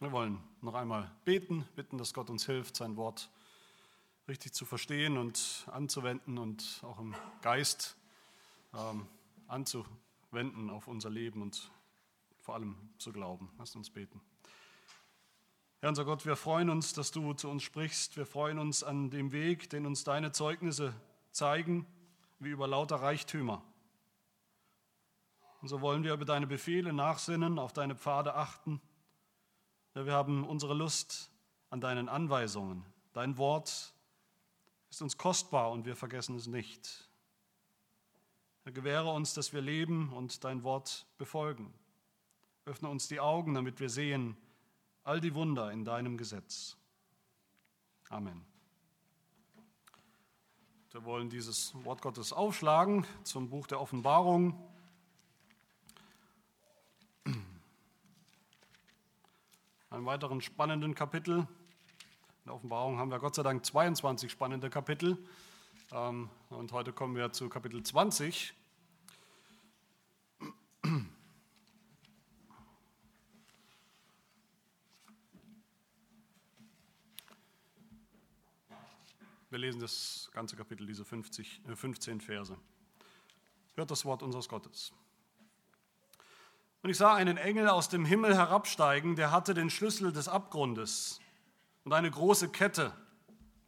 Wir wollen noch einmal beten, bitten, dass Gott uns hilft, sein Wort richtig zu verstehen und anzuwenden und auch im Geist ähm, anzuwenden auf unser Leben und vor allem zu glauben. Lasst uns beten. Herr unser Gott, wir freuen uns, dass du zu uns sprichst. Wir freuen uns an dem Weg, den uns deine Zeugnisse zeigen, wie über lauter Reichtümer. Und so wollen wir über deine Befehle nachsinnen, auf deine Pfade achten wir haben unsere Lust an deinen Anweisungen. Dein Wort ist uns kostbar und wir vergessen es nicht. Herr, gewähre uns, dass wir leben und dein Wort befolgen. Öffne uns die Augen, damit wir sehen all die Wunder in deinem Gesetz. Amen. Wir wollen dieses Wort Gottes aufschlagen zum Buch der Offenbarung. Einem weiteren spannenden Kapitel. In der Offenbarung haben wir Gott sei Dank 22 spannende Kapitel. Ähm, und heute kommen wir zu Kapitel 20. Wir lesen das ganze Kapitel, diese 50, 15 äh, Verse. Hört das Wort unseres Gottes. Und ich sah einen Engel aus dem Himmel herabsteigen, der hatte den Schlüssel des Abgrundes und eine große Kette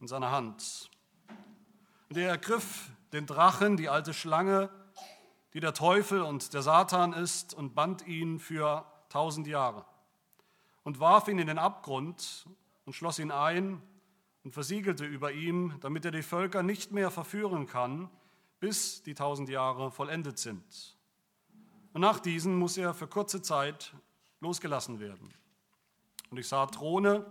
in seiner Hand. Und er ergriff den Drachen, die alte Schlange, die der Teufel und der Satan ist, und band ihn für tausend Jahre und warf ihn in den Abgrund und schloss ihn ein und versiegelte über ihm, damit er die Völker nicht mehr verführen kann, bis die tausend Jahre vollendet sind. Und nach diesen muss er für kurze Zeit losgelassen werden. Und ich sah Throne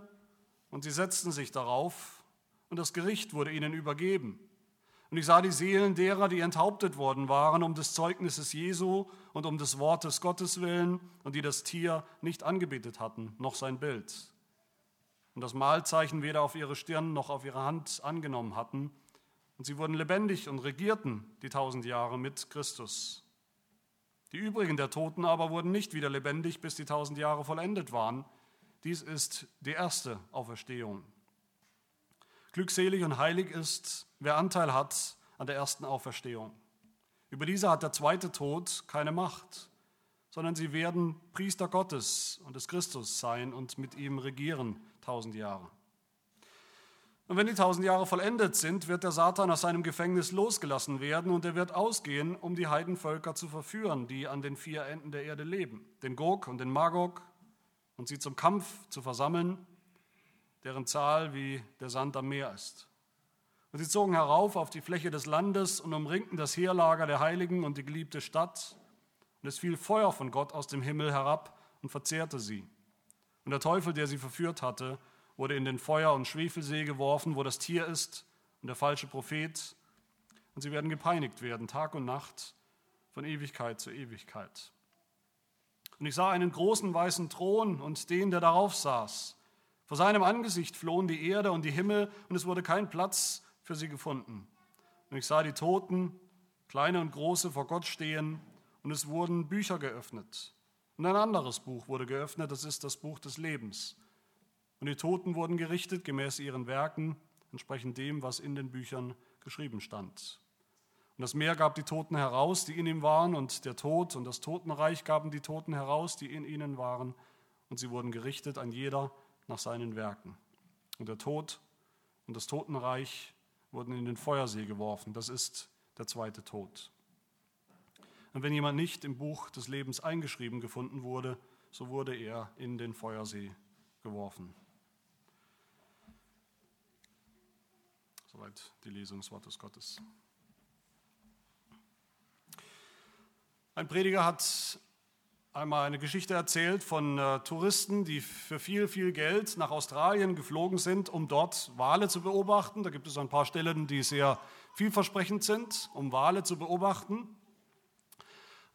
und sie setzten sich darauf und das Gericht wurde ihnen übergeben. Und ich sah die Seelen derer, die enthauptet worden waren, um des Zeugnisses Jesu und um des Wortes Gottes willen und die das Tier nicht angebetet hatten, noch sein Bild. Und das Mahlzeichen weder auf ihre Stirn noch auf ihre Hand angenommen hatten. Und sie wurden lebendig und regierten die tausend Jahre mit Christus. Die übrigen der Toten aber wurden nicht wieder lebendig, bis die tausend Jahre vollendet waren. Dies ist die erste Auferstehung. Glückselig und heilig ist, wer Anteil hat an der ersten Auferstehung. Über diese hat der zweite Tod keine Macht, sondern sie werden Priester Gottes und des Christus sein und mit ihm regieren tausend Jahre. Und wenn die tausend Jahre vollendet sind, wird der Satan aus seinem Gefängnis losgelassen werden und er wird ausgehen, um die Heidenvölker zu verführen, die an den vier Enden der Erde leben, den Gog und den Magog, und sie zum Kampf zu versammeln, deren Zahl wie der Sand am Meer ist. Und sie zogen herauf auf die Fläche des Landes und umringten das Heerlager der Heiligen und die geliebte Stadt. Und es fiel Feuer von Gott aus dem Himmel herab und verzehrte sie. Und der Teufel, der sie verführt hatte, wurde in den Feuer- und Schwefelsee geworfen, wo das Tier ist und der falsche Prophet. Und sie werden gepeinigt werden, Tag und Nacht, von Ewigkeit zu Ewigkeit. Und ich sah einen großen weißen Thron und den, der darauf saß. Vor seinem Angesicht flohen die Erde und die Himmel, und es wurde kein Platz für sie gefunden. Und ich sah die Toten, kleine und große, vor Gott stehen, und es wurden Bücher geöffnet. Und ein anderes Buch wurde geöffnet, das ist das Buch des Lebens. Und die Toten wurden gerichtet gemäß ihren Werken, entsprechend dem, was in den Büchern geschrieben stand. Und das Meer gab die Toten heraus, die in ihm waren, und der Tod und das Totenreich gaben die Toten heraus, die in ihnen waren, und sie wurden gerichtet an jeder nach seinen Werken. Und der Tod und das Totenreich wurden in den Feuersee geworfen. Das ist der zweite Tod. Und wenn jemand nicht im Buch des Lebens eingeschrieben gefunden wurde, so wurde er in den Feuersee geworfen. Soweit die Lesung des Wortes Gottes. Ein Prediger hat einmal eine Geschichte erzählt von äh, Touristen, die für viel, viel Geld nach Australien geflogen sind, um dort Wale zu beobachten. Da gibt es ein paar Stellen, die sehr vielversprechend sind, um Wale zu beobachten.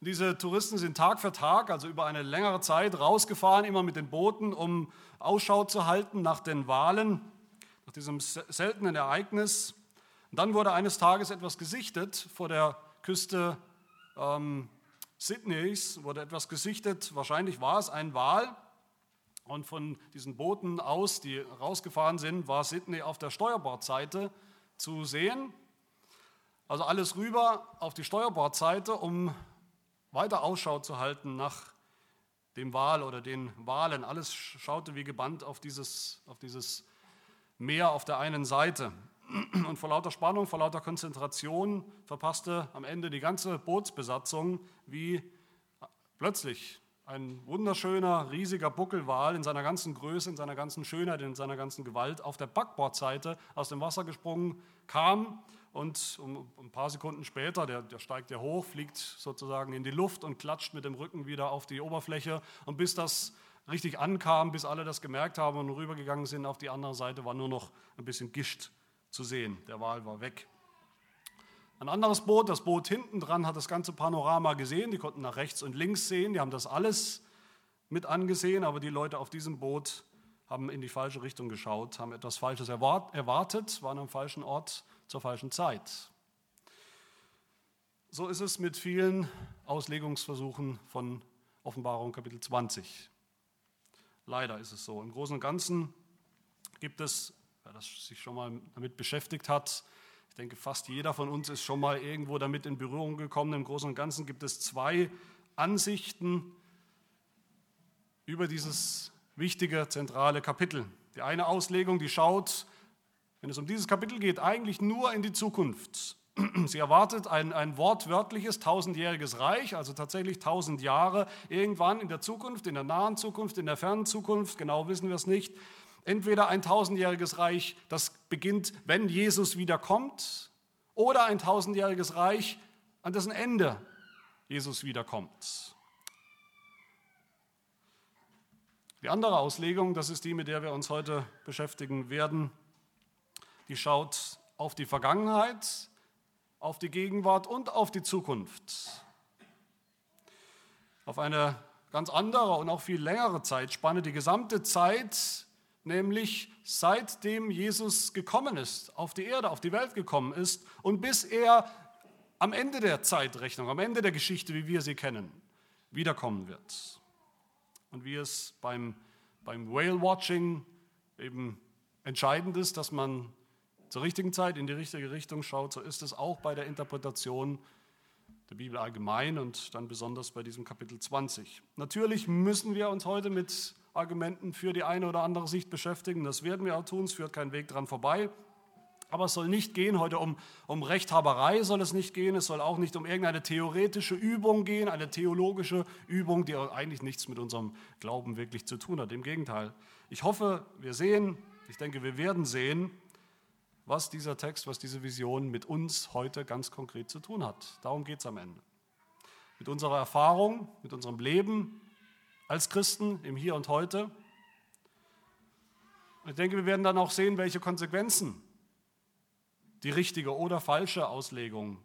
Diese Touristen sind Tag für Tag, also über eine längere Zeit, rausgefahren, immer mit den Booten, um Ausschau zu halten nach den Walen diesem seltenen Ereignis. Und dann wurde eines Tages etwas gesichtet vor der Küste ähm, Sydneys, wurde etwas gesichtet, wahrscheinlich war es ein Wal. Und von diesen Booten aus, die rausgefahren sind, war Sydney auf der Steuerbordseite zu sehen. Also alles rüber auf die Steuerbordseite, um weiter Ausschau zu halten nach dem Wal oder den Walen. Alles schaute wie gebannt auf dieses, auf dieses Meer auf der einen Seite. Und vor lauter Spannung, vor lauter Konzentration verpasste am Ende die ganze Bootsbesatzung, wie plötzlich ein wunderschöner, riesiger Buckelwal in seiner ganzen Größe, in seiner ganzen Schönheit, in seiner ganzen Gewalt auf der Backbordseite aus dem Wasser gesprungen kam und um, ein paar Sekunden später, der, der steigt ja hoch, fliegt sozusagen in die Luft und klatscht mit dem Rücken wieder auf die Oberfläche und bis das richtig ankam, bis alle das gemerkt haben und rübergegangen sind auf die andere Seite, war nur noch ein bisschen Gischt zu sehen. Der Wal war weg. Ein anderes Boot, das Boot hinten dran, hat das ganze Panorama gesehen. Die konnten nach rechts und links sehen. Die haben das alles mit angesehen, aber die Leute auf diesem Boot haben in die falsche Richtung geschaut, haben etwas Falsches erwartet, waren am falschen Ort zur falschen Zeit. So ist es mit vielen Auslegungsversuchen von Offenbarung Kapitel 20. Leider ist es so. Im Großen und Ganzen gibt es, wer das sich schon mal damit beschäftigt hat, ich denke, fast jeder von uns ist schon mal irgendwo damit in Berührung gekommen. Im Großen und Ganzen gibt es zwei Ansichten über dieses wichtige, zentrale Kapitel. Die eine Auslegung, die schaut, wenn es um dieses Kapitel geht, eigentlich nur in die Zukunft. Sie erwartet ein, ein wortwörtliches tausendjähriges Reich, also tatsächlich tausend Jahre, irgendwann in der Zukunft, in der nahen Zukunft, in der fernen Zukunft, genau wissen wir es nicht, Entweder ein tausendjähriges Reich, das beginnt, wenn Jesus wiederkommt, oder ein tausendjähriges Reich, an dessen Ende Jesus wiederkommt. Die andere Auslegung, das ist die, mit der wir uns heute beschäftigen werden, die schaut auf die Vergangenheit, auf die Gegenwart und auf die Zukunft. Auf eine ganz andere und auch viel längere Zeitspanne, die gesamte Zeit, nämlich seitdem Jesus gekommen ist, auf die Erde, auf die Welt gekommen ist und bis er am Ende der Zeitrechnung, am Ende der Geschichte, wie wir sie kennen, wiederkommen wird. Und wie es beim, beim Whale-Watching eben entscheidend ist, dass man zur richtigen Zeit in die richtige Richtung schaut, so ist es auch bei der Interpretation der Bibel allgemein und dann besonders bei diesem Kapitel 20. Natürlich müssen wir uns heute mit Argumenten für die eine oder andere Sicht beschäftigen. Das werden wir auch tun, es führt kein Weg dran vorbei. Aber es soll nicht gehen heute um, um Rechthaberei, soll es nicht gehen. Es soll auch nicht um irgendeine theoretische Übung gehen, eine theologische Übung, die eigentlich nichts mit unserem Glauben wirklich zu tun hat. Im Gegenteil. Ich hoffe, wir sehen, ich denke, wir werden sehen, was dieser Text, was diese Vision mit uns heute ganz konkret zu tun hat. Darum geht es am Ende. Mit unserer Erfahrung, mit unserem Leben, als Christen im Hier und Heute. Ich denke, wir werden dann auch sehen, welche Konsequenzen die richtige oder falsche Auslegung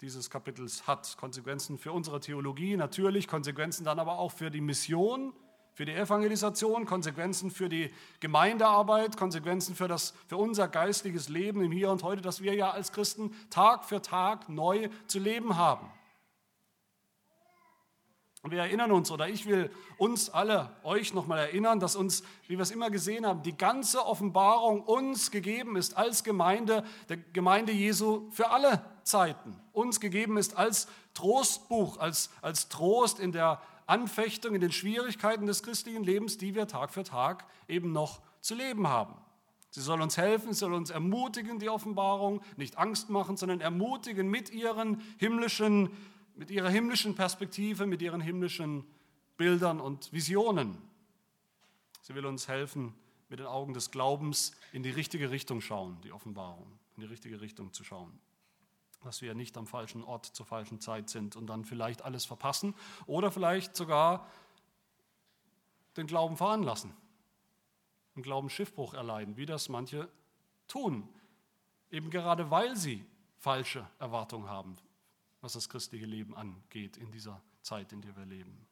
dieses Kapitels hat. Konsequenzen für unsere Theologie natürlich, Konsequenzen dann aber auch für die Mission, für die Evangelisation, Konsequenzen für die Gemeindearbeit, Konsequenzen für, das, für unser geistliches Leben im Hier und Heute, das wir ja als Christen Tag für Tag neu zu leben haben. Und wir erinnern uns, oder ich will uns alle, euch nochmal erinnern, dass uns, wie wir es immer gesehen haben, die ganze Offenbarung uns gegeben ist als Gemeinde, der Gemeinde Jesu für alle Zeiten. Uns gegeben ist als Trostbuch, als, als Trost in der Anfechtung, in den Schwierigkeiten des christlichen Lebens, die wir Tag für Tag eben noch zu leben haben. Sie soll uns helfen, sie soll uns ermutigen, die Offenbarung, nicht Angst machen, sondern ermutigen mit ihren himmlischen mit ihrer himmlischen Perspektive, mit ihren himmlischen Bildern und Visionen. Sie will uns helfen, mit den Augen des Glaubens in die richtige Richtung schauen, die Offenbarung, in die richtige Richtung zu schauen. Dass wir nicht am falschen Ort zur falschen Zeit sind und dann vielleicht alles verpassen oder vielleicht sogar den Glauben veranlassen, im Glauben Schiffbruch erleiden, wie das manche tun, eben gerade weil sie falsche Erwartungen haben, was das christliche Leben angeht in dieser Zeit, in der wir leben.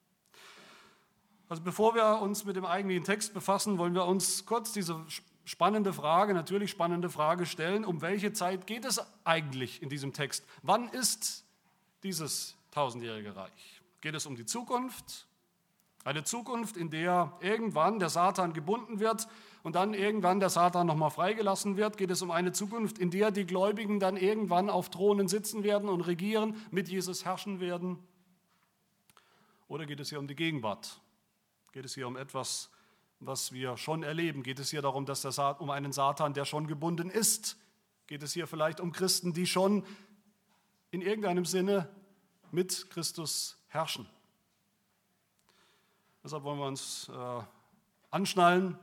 Also bevor wir uns mit dem eigentlichen Text befassen, wollen wir uns kurz diese spannende Frage, natürlich spannende Frage stellen, um welche Zeit geht es eigentlich in diesem Text? Wann ist dieses tausendjährige Reich? Geht es um die Zukunft Eine Zukunft, in der irgendwann der Satan gebunden wird und dann irgendwann der Satan nochmal freigelassen wird, geht es um eine Zukunft, in der die Gläubigen dann irgendwann auf Thronen sitzen werden und regieren, mit Jesus herrschen werden. Oder geht es hier um die Gegenwart? Geht es hier um etwas, was wir schon erleben? Geht es hier darum, dass der um einen Satan, der schon gebunden ist? Geht es hier vielleicht um Christen, die schon in irgendeinem Sinne mit Christus herrschen? Deshalb wollen wir uns äh, anschnallen,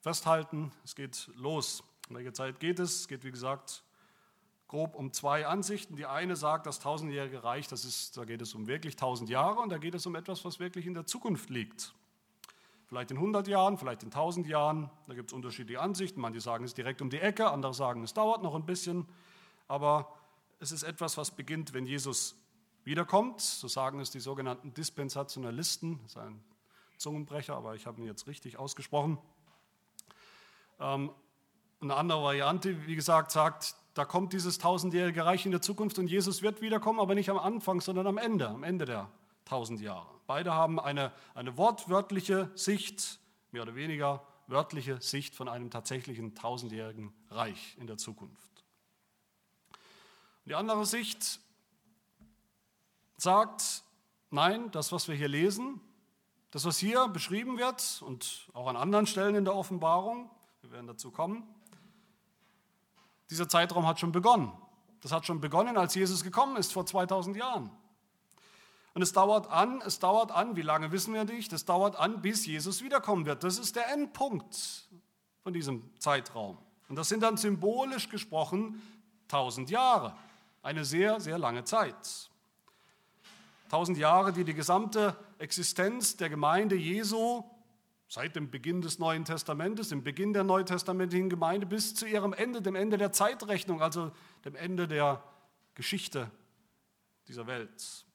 festhalten. Es geht los. In welcher Zeit geht es? Es geht, wie gesagt, grob um zwei Ansichten. Die eine sagt, das tausendjährige Reich, das ist, da geht es um wirklich tausend Jahre und da geht es um etwas, was wirklich in der Zukunft liegt. Vielleicht in 100 Jahren, vielleicht in 1000 Jahren. Da gibt es unterschiedliche Ansichten. Manche sagen, es direkt um die Ecke, andere sagen, es dauert noch ein bisschen. Aber es ist etwas, was beginnt, wenn Jesus wiederkommt. So sagen es die sogenannten Dispensationalisten. Das ist ein Zungenbrecher, aber ich habe ihn jetzt richtig ausgesprochen. Ähm, eine andere Variante, wie gesagt, sagt, da kommt dieses tausendjährige Reich in der Zukunft und Jesus wird wiederkommen, aber nicht am Anfang, sondern am Ende, am Ende der tausend Jahre. Beide haben eine, eine wortwörtliche Sicht, mehr oder weniger wörtliche Sicht von einem tatsächlichen tausendjährigen Reich in der Zukunft. Die andere Sicht sagt, nein, das, was wir hier lesen, das, was hier beschrieben wird und auch an anderen Stellen in der Offenbarung, wir werden dazu kommen, dieser Zeitraum hat schon begonnen. Das hat schon begonnen, als Jesus gekommen ist vor 2000 Jahren. Und es dauert an, es dauert an, wie lange wissen wir nicht, es dauert an, bis Jesus wiederkommen wird. Das ist der Endpunkt von diesem Zeitraum. Und das sind dann symbolisch gesprochen 1000 Jahre. Eine sehr, sehr lange Zeit. Tausend Jahre, die die gesamte Existenz der Gemeinde Jesu seit dem Beginn des Neuen Testamentes, dem Beginn der neutestamentlichen Gemeinde bis zu ihrem Ende, dem Ende der Zeitrechnung, also dem Ende der Geschichte dieser Welt.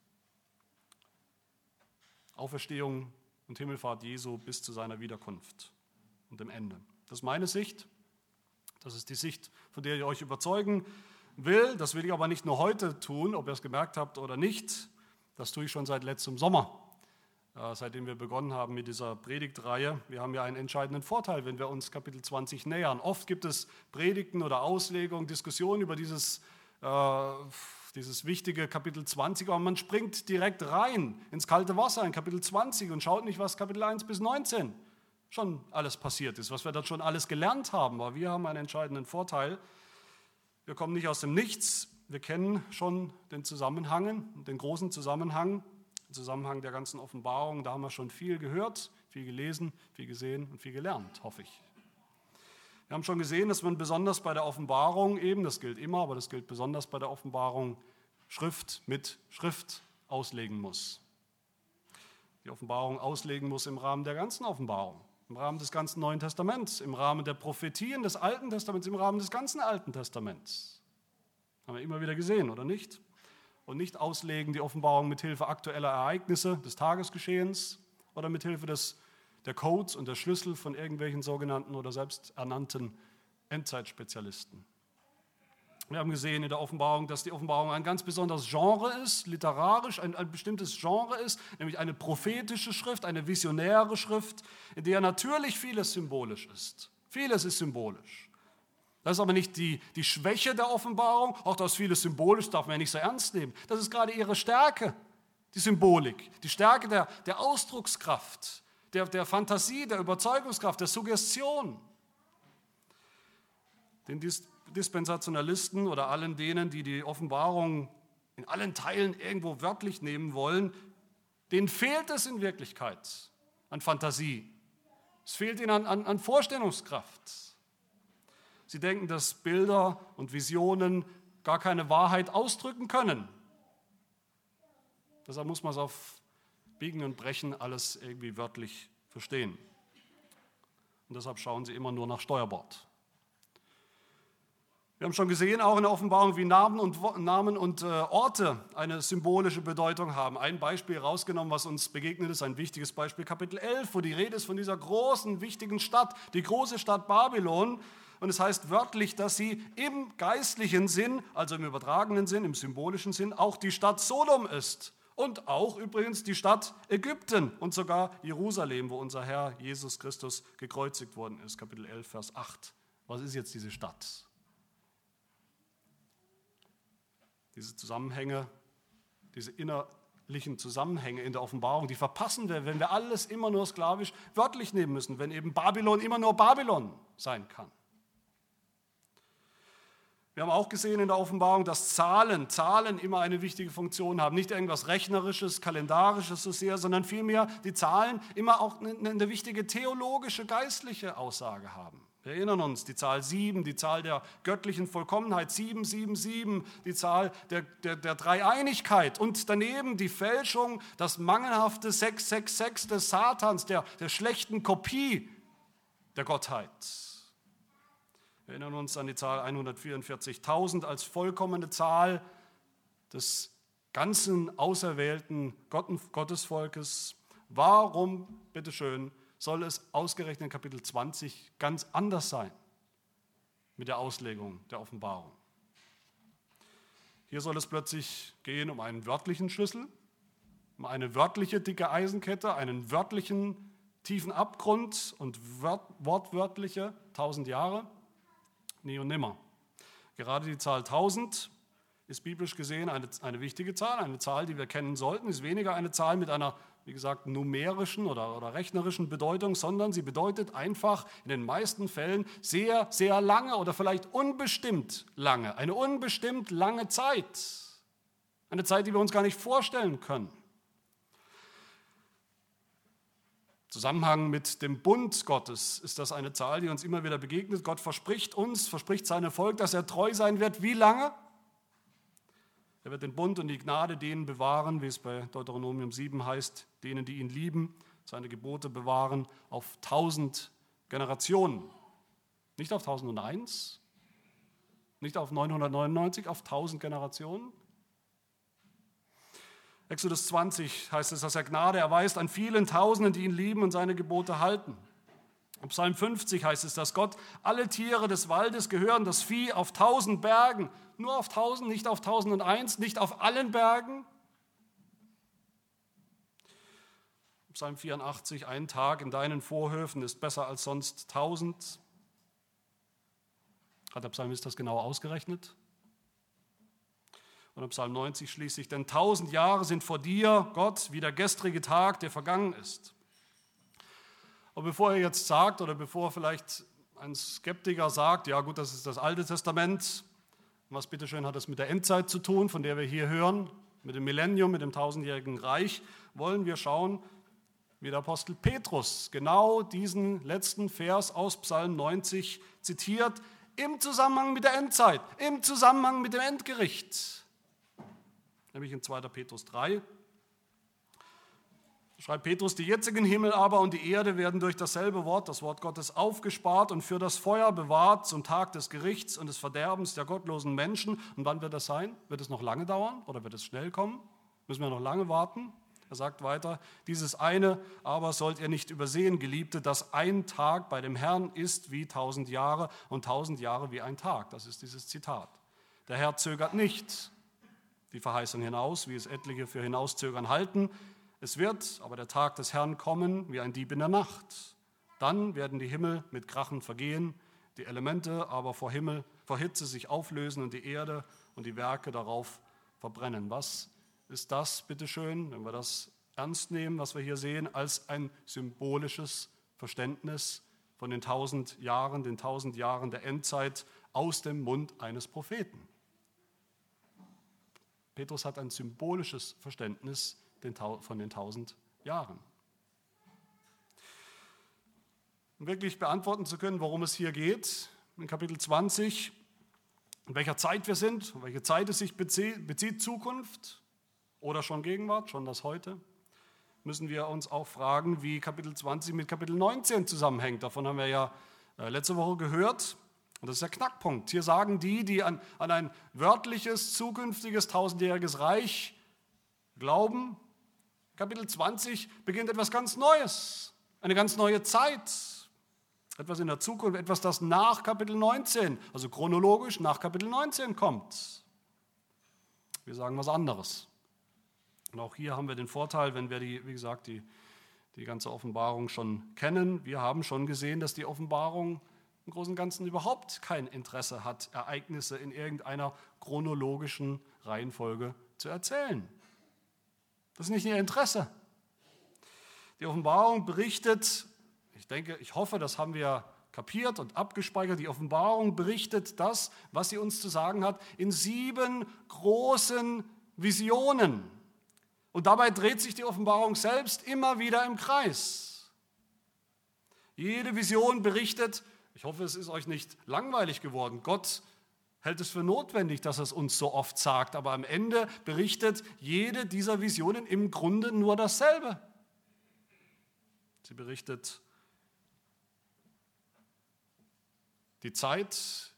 Auferstehung und Himmelfahrt Jesu bis zu seiner Wiederkunft und dem Ende. Das ist meine Sicht. Das ist die Sicht, von der ich euch überzeugen will. Das will ich aber nicht nur heute tun, ob ihr es gemerkt habt oder nicht. Das tue ich schon seit letztem Sommer, äh, seitdem wir begonnen haben mit dieser Predigtreihe. Wir haben ja einen entscheidenden Vorteil, wenn wir uns Kapitel 20 nähern. Oft gibt es Predigten oder Auslegungen, Diskussionen über dieses, äh, dieses wichtige Kapitel 20, aber man springt direkt rein ins kalte Wasser in Kapitel 20 und schaut nicht, was Kapitel 1 bis 19 schon alles passiert ist, was wir dort schon alles gelernt haben. Aber wir haben einen entscheidenden Vorteil. Wir kommen nicht aus dem Nichts, wir kennen schon den Zusammenhang, den großen Zusammenhang, den Zusammenhang der ganzen Offenbarung. Da haben wir schon viel gehört, viel gelesen, viel gesehen und viel gelernt, hoffe ich. Wir haben schon gesehen, dass man besonders bei der Offenbarung eben, das gilt immer, aber das gilt besonders bei der Offenbarung, Schrift mit Schrift auslegen muss. Die Offenbarung auslegen muss im Rahmen der ganzen Offenbarung, im Rahmen des ganzen Neuen Testaments, im Rahmen der Prophetien des Alten Testaments, im Rahmen des ganzen Alten Testaments. Haben wir immer wieder gesehen, oder nicht? Und nicht auslegen die Offenbarung mit Hilfe aktueller Ereignisse des Tagesgeschehens oder mit Hilfe des, der Codes und der Schlüssel von irgendwelchen sogenannten oder selbsternannten Endzeitspezialisten. Wir haben gesehen in der Offenbarung, dass die Offenbarung ein ganz besonderes Genre ist, literarisch ein, ein, bestimmtes Genre ist, nämlich eine prophetische Schrift, eine visionäre Schrift, in der natürlich vieles symbolisch ist. Vieles ist symbolisch. Das ist aber nicht die, die Schwäche der Offenbarung, auch das vieles symbolisch darf man ja nicht so ernst nehmen. Das ist gerade ihre Stärke, die Symbolik, die Stärke der, der Ausdruckskraft, der, der Fantasie, der Überzeugungskraft, der Suggestion. Den Dispensationalisten oder allen denen, die die Offenbarung in allen Teilen irgendwo wörtlich nehmen wollen, denen fehlt es in Wirklichkeit an Fantasie. Es fehlt ihnen an, an, an Vorstellungskraft. Sie denken, dass Bilder und Visionen gar keine Wahrheit ausdrücken können. Deshalb muss man es auf Biegen und Brechen alles irgendwie wörtlich verstehen. Und deshalb schauen sie immer nur nach Steuerbord. Wir haben schon gesehen, auch in der Offenbarung, wie Namen und, Namen und äh, Orte eine symbolische Bedeutung haben. Ein Beispiel rausgenommen, was uns begegnet ist, ein wichtiges Beispiel, Kapitel 11, wo die Rede ist von dieser großen, wichtigen Stadt, die große Stadt Babylon. Und es heißt wörtlich, dass sie im geistlichen Sinn, also im übertragenen Sinn, im symbolischen Sinn, auch die Stadt Sodom ist. Und auch übrigens die Stadt Ägypten und sogar Jerusalem, wo unser Herr Jesus Christus gekreuzigt worden ist. Kapitel 11, Vers 8. Was ist jetzt diese Stadt? Diese Zusammenhänge, diese innerlichen Zusammenhänge in der Offenbarung, die verpassen wir, wenn wir alles immer nur sklavisch wörtlich nehmen müssen, wenn eben Babylon immer nur Babylon sein kann. Wir haben auch gesehen in der Offenbarung, dass Zahlen, Zahlen immer eine wichtige Funktion haben. Nicht irgendwas Rechnerisches, Kalendarisches so sehr, sondern vielmehr die Zahlen immer auch eine, eine wichtige theologische, geistliche Aussage haben. Wir erinnern uns, die Zahl 7, die Zahl der göttlichen Vollkommenheit, 777, die Zahl der, der, der Dreieinigkeit und daneben die Fälschung, das mangelhafte 666 des Satans, der, der schlechten Kopie der Gottheit. Wir erinnern uns an die Zahl 144.000 als vollkommene Zahl des ganzen auserwählten Gottesvolkes. Warum, bitteschön, soll es ausgerechnet in Kapitel 20 ganz anders sein mit der Auslegung der Offenbarung? Hier soll es plötzlich gehen um einen wörtlichen Schlüssel, um eine wörtliche dicke Eisenkette, einen wörtlichen tiefen Abgrund und wortwörtliche tausend Jahre nie und nimmer. Gerade die Zahl 1000 ist biblisch gesehen eine, eine wichtige Zahl, eine Zahl, die wir kennen sollten, ist weniger eine Zahl mit einer, wie gesagt, numerischen oder, oder rechnerischen Bedeutung, sondern sie bedeutet einfach in den meisten Fällen sehr, sehr lange oder vielleicht unbestimmt lange, eine unbestimmt lange Zeit. Eine Zeit, die wir uns gar nicht vorstellen können. Zusammenhang mit dem Bund Gottes ist das eine Zahl, die uns immer wieder begegnet. Gott verspricht uns, verspricht seinem Volk, dass er treu sein wird. Wie lange? Er wird den Bund und die Gnade denen bewahren, wie es bei Deuteronomium 7 heißt, denen, die ihn lieben, seine Gebote bewahren, auf tausend Generationen. Nicht auf 1001, nicht auf 999, auf tausend Generationen. Exodus 20 heißt es, dass er Gnade erweist an vielen Tausenden, die ihn lieben und seine Gebote halten. Im Psalm 50 heißt es, dass Gott alle Tiere des Waldes gehören, das Vieh auf tausend Bergen, nur auf tausend, nicht auf tausend und eins, nicht auf allen Bergen. Psalm 84, ein Tag in deinen Vorhöfen ist besser als sonst tausend. Hat der Psalmist das genau ausgerechnet? Und im Psalm 90 schließlich, denn tausend Jahre sind vor dir, Gott, wie der gestrige Tag, der vergangen ist. Und bevor er jetzt sagt, oder bevor vielleicht ein Skeptiker sagt, ja gut, das ist das Alte Testament, was bitteschön hat das mit der Endzeit zu tun, von der wir hier hören, mit dem Millennium, mit dem tausendjährigen Reich, wollen wir schauen, wie der Apostel Petrus genau diesen letzten Vers aus Psalm 90 zitiert, im Zusammenhang mit der Endzeit, im Zusammenhang mit dem Endgericht nämlich in 2. Petrus 3. Schreibt Petrus, die jetzigen Himmel aber und die Erde werden durch dasselbe Wort, das Wort Gottes, aufgespart und für das Feuer bewahrt zum Tag des Gerichts und des Verderbens der gottlosen Menschen. Und wann wird das sein? Wird es noch lange dauern oder wird es schnell kommen? Müssen wir noch lange warten? Er sagt weiter, dieses eine aber sollt ihr nicht übersehen, Geliebte, dass ein Tag bei dem Herrn ist wie tausend Jahre und tausend Jahre wie ein Tag. Das ist dieses Zitat. Der Herr zögert nicht, die Verheißung hinaus, wie es etliche für hinauszögern halten. Es wird aber der Tag des Herrn kommen wie ein Dieb in der Nacht. Dann werden die Himmel mit Krachen vergehen, die Elemente aber vor Himmel, vor Hitze sich auflösen und die Erde und die Werke darauf verbrennen. Was ist das, bitteschön, wenn wir das ernst nehmen, was wir hier sehen, als ein symbolisches Verständnis von den tausend Jahren, den tausend Jahren der Endzeit aus dem Mund eines Propheten? Petrus hat ein symbolisches Verständnis von den tausend Jahren. Um wirklich beantworten zu können, worum es hier geht, in Kapitel 20, in welcher Zeit wir sind, in welche Zeit es sich bezieht, bezieht Zukunft oder schon Gegenwart, schon das Heute, müssen wir uns auch fragen, wie Kapitel 20 mit Kapitel 19 zusammenhängt. Davon haben wir ja äh, letzte Woche gehört. Und das ist der Knackpunkt. Hier sagen die, die an, an ein wörtliches, zukünftiges, tausendjähriges Reich glauben, Kapitel 20 beginnt etwas ganz Neues, eine ganz neue Zeit, etwas in der Zukunft, etwas, das nach Kapitel 19, also chronologisch nach Kapitel 19 kommt. Wir sagen was anderes. Und auch hier haben wir den Vorteil, wenn wir die, wie gesagt, die, die ganze Offenbarung schon kennen. Wir haben schon gesehen, dass die Offenbarung im Großen und Ganzen überhaupt kein Interesse hat, Ereignisse in irgendeiner chronologischen Reihenfolge zu erzählen. Das ist nicht ihr Interesse. Die Offenbarung berichtet, ich denke, ich hoffe, das haben wir kapiert und abgespeichert. Die Offenbarung berichtet das, was sie uns zu sagen hat, in sieben großen Visionen. Und dabei dreht sich die Offenbarung selbst immer wieder im Kreis. Jede Vision berichtet, ich hoffe, es ist euch nicht langweilig geworden. Gott hält es für notwendig, dass er es uns so oft sagt, aber am Ende berichtet jede dieser Visionen im Grunde nur dasselbe. Sie berichtet die Zeit,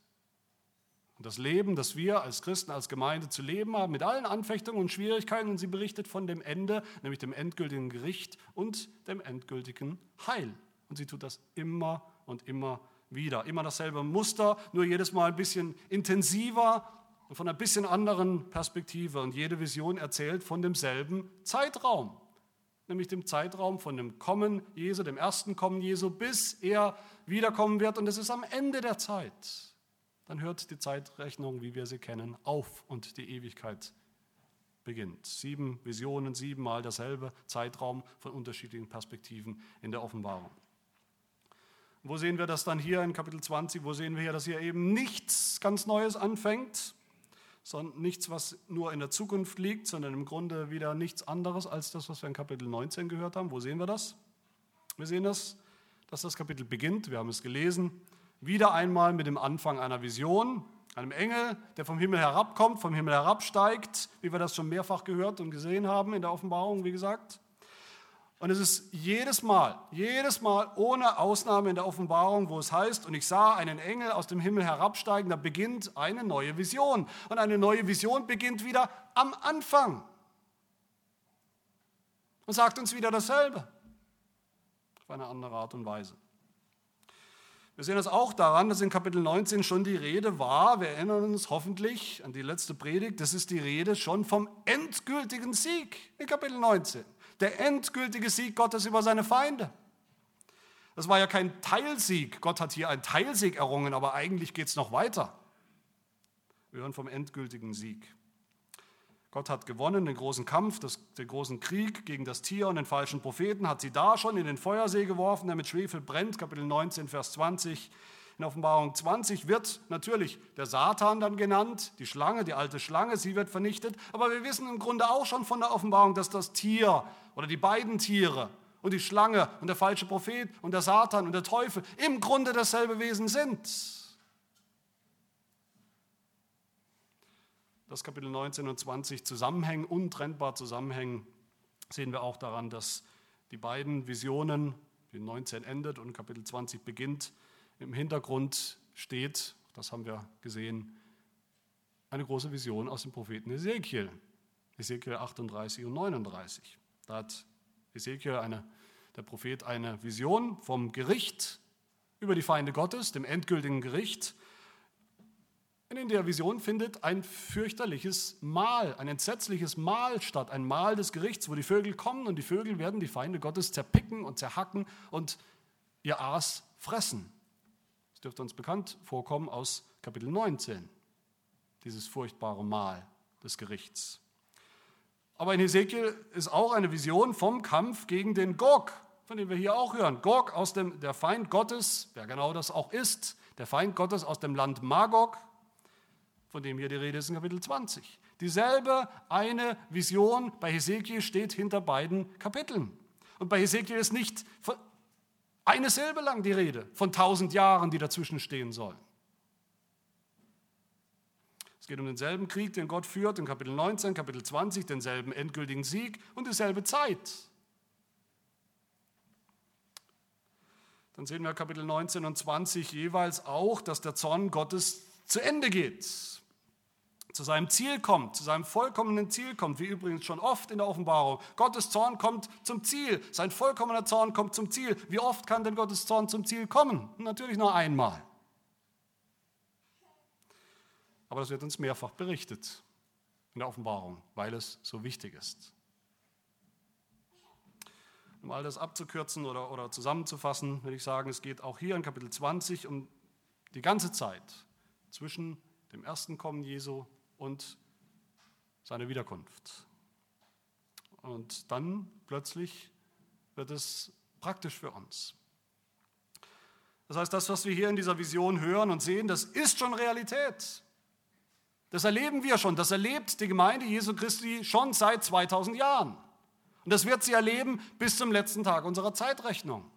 und das Leben, das wir als Christen, als Gemeinde zu leben haben, mit allen Anfechtungen und Schwierigkeiten. Und sie berichtet von dem Ende, nämlich dem endgültigen Gericht und dem endgültigen Heil. Und sie tut das immer und immer wieder. Immer dasselbe Muster, nur jedes Mal ein bisschen intensiver und von einer bisschen anderen Perspektive. Und jede Vision erzählt von demselben Zeitraum, nämlich dem Zeitraum von dem Kommen Jesu, dem ersten Kommen Jesu, bis er wiederkommen wird. Und es ist am Ende der Zeit dann hört die Zeitrechnung, wie wir sie kennen, auf und die Ewigkeit beginnt. Sieben Visionen, siebenmal derselbe Zeitraum von unterschiedlichen Perspektiven in der Offenbarung. Wo sehen wir das dann hier in Kapitel 20? Wo sehen wir hier, dass hier eben nichts ganz Neues anfängt, sondern nichts, was nur in der Zukunft liegt, sondern im Grunde wieder nichts anderes als das, was wir in Kapitel 19 gehört haben. Wo sehen wir das? Wir sehen das, dass das Kapitel beginnt. Wir haben es gelesen wieder einmal mit dem Anfang einer Vision, einem Engel, der vom Himmel herabkommt, vom Himmel herabsteigt, wie wir das schon mehrfach gehört und gesehen haben in der Offenbarung, wie gesagt. Und es ist jedes Mal, jedes Mal ohne Ausnahme in der Offenbarung, wo es heißt, und ich sah einen Engel aus dem Himmel herabsteigen, da beginnt eine neue Vision. Und eine neue Vision beginnt wieder am Anfang und sagt uns wieder dasselbe, auf eine andere Art und Weise. Wir sehen das auch daran, dass in Kapitel 19 schon die Rede war, wir erinnern uns hoffentlich an die letzte Predigt, das ist die Rede schon vom endgültigen Sieg in Kapitel 19. Der endgültige Sieg Gottes über seine Feinde. Das war ja kein Teilsieg. Gott hat hier einen Teilsieg errungen, aber eigentlich geht es noch weiter. Wir hören vom endgültigen Sieg. Gott hat gewonnen, den großen Kampf, das, den großen Krieg gegen das Tier und den falschen Propheten, hat sie da schon in den Feuersee geworfen, der mit Schwefel brennt, Kapitel 19, Vers 20. In Offenbarung 20 wird natürlich der Satan dann genannt, die Schlange, die alte Schlange, sie wird vernichtet. Aber wir wissen im Grunde auch schon von der Offenbarung, dass das Tier oder die beiden Tiere und die Schlange und der falsche Prophet und der Satan und der Teufel im Grunde dasselbe Wesen sind. dass Kapitel 19 und 20 zusammenhängen, untrennbar zusammenhängen, sehen wir auch daran, dass die beiden Visionen, die 19 endet und Kapitel 20 beginnt, im Hintergrund steht, das haben wir gesehen, eine große Vision aus dem Propheten Ezekiel, Ezekiel 38 und 39. Da hat Ezekiel, eine, der Prophet, eine Vision vom Gericht über die Feinde Gottes, dem endgültigen Gericht, in der Vision findet ein fürchterliches Mahl, ein entsetzliches Mahl statt, ein Mahl des Gerichts, wo die Vögel kommen und die Vögel werden die Feinde Gottes zerpicken und zerhacken und ihr Aas fressen. Dürfte uns bekannt vorkommen aus Kapitel 19, dieses furchtbare Mahl des Gerichts. Aber in Hesekiel ist auch eine Vision vom Kampf gegen den Gog, von dem wir hier auch hören. Gog aus dem, der Feind Gottes, wer genau das auch ist, der Feind Gottes aus dem Land Magog, von dem hier die Rede ist in Kapitel 20. Dieselbe eine Vision bei Hesekiel steht hinter beiden Kapiteln. Und bei Hesekiel ist nicht eine Silbe lang die Rede von tausend Jahren, die dazwischen stehen sollen. Es geht um denselben Krieg, den Gott führt in Kapitel 19, Kapitel 20, denselben endgültigen Sieg und dieselbe Zeit. Dann sehen wir Kapitel 19 und 20 jeweils auch, dass der Zorn Gottes zu Ende geht zu seinem Ziel kommt, zu seinem vollkommenen Ziel kommt, wie übrigens schon oft in der Offenbarung. Gottes Zorn kommt zum Ziel, sein vollkommener Zorn kommt zum Ziel. Wie oft kann denn Gottes Zorn zum Ziel kommen? Natürlich nur einmal. Aber das wird uns mehrfach berichtet in der Offenbarung, weil es so wichtig ist. Um all das abzukürzen oder, oder zusammenzufassen, will ich sagen, es geht auch hier in Kapitel 20 um die ganze Zeit zwischen dem ersten Kommen Jesu und seiner Wiederkunft. Und dann plötzlich wird es praktisch für uns. Das heißt, das, was wir hier in dieser Vision hören und sehen, das ist schon Realität. Das erleben wir schon. Das erlebt die Gemeinde Jesu Christi schon seit 2000 Jahren. Und das wird sie erleben bis zum letzten Tag unserer Zeitrechnung.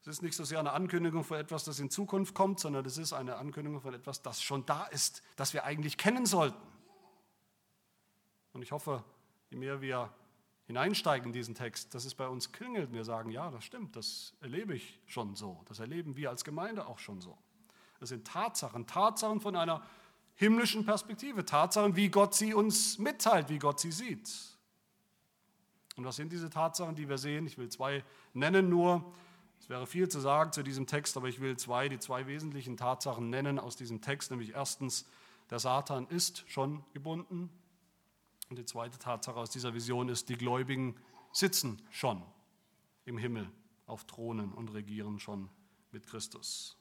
Es ist nicht so sehr eine Ankündigung von etwas, das in Zukunft kommt, sondern es ist eine Ankündigung von etwas, das schon da ist, das wir eigentlich kennen sollten. Und ich hoffe, je mehr wir hineinsteigen in diesen Text, dass es bei uns klingelt und wir sagen, ja, das stimmt, das erlebe ich schon so, das erleben wir als Gemeinde auch schon so. Das sind Tatsachen, Tatsachen von einer himmlischen Perspektive, Tatsachen, wie Gott sie uns mitteilt, wie Gott sie sieht. Und was sind diese Tatsachen, die wir sehen? Ich will zwei nennen nur. Es wäre viel zu sagen zu diesem Text, aber ich will zwei, die zwei wesentlichen Tatsachen nennen aus diesem Text, nämlich erstens, der Satan ist schon gebunden. Und die zweite Tatsache aus dieser Vision ist, die Gläubigen sitzen schon im Himmel auf Thronen und regieren schon mit Christus.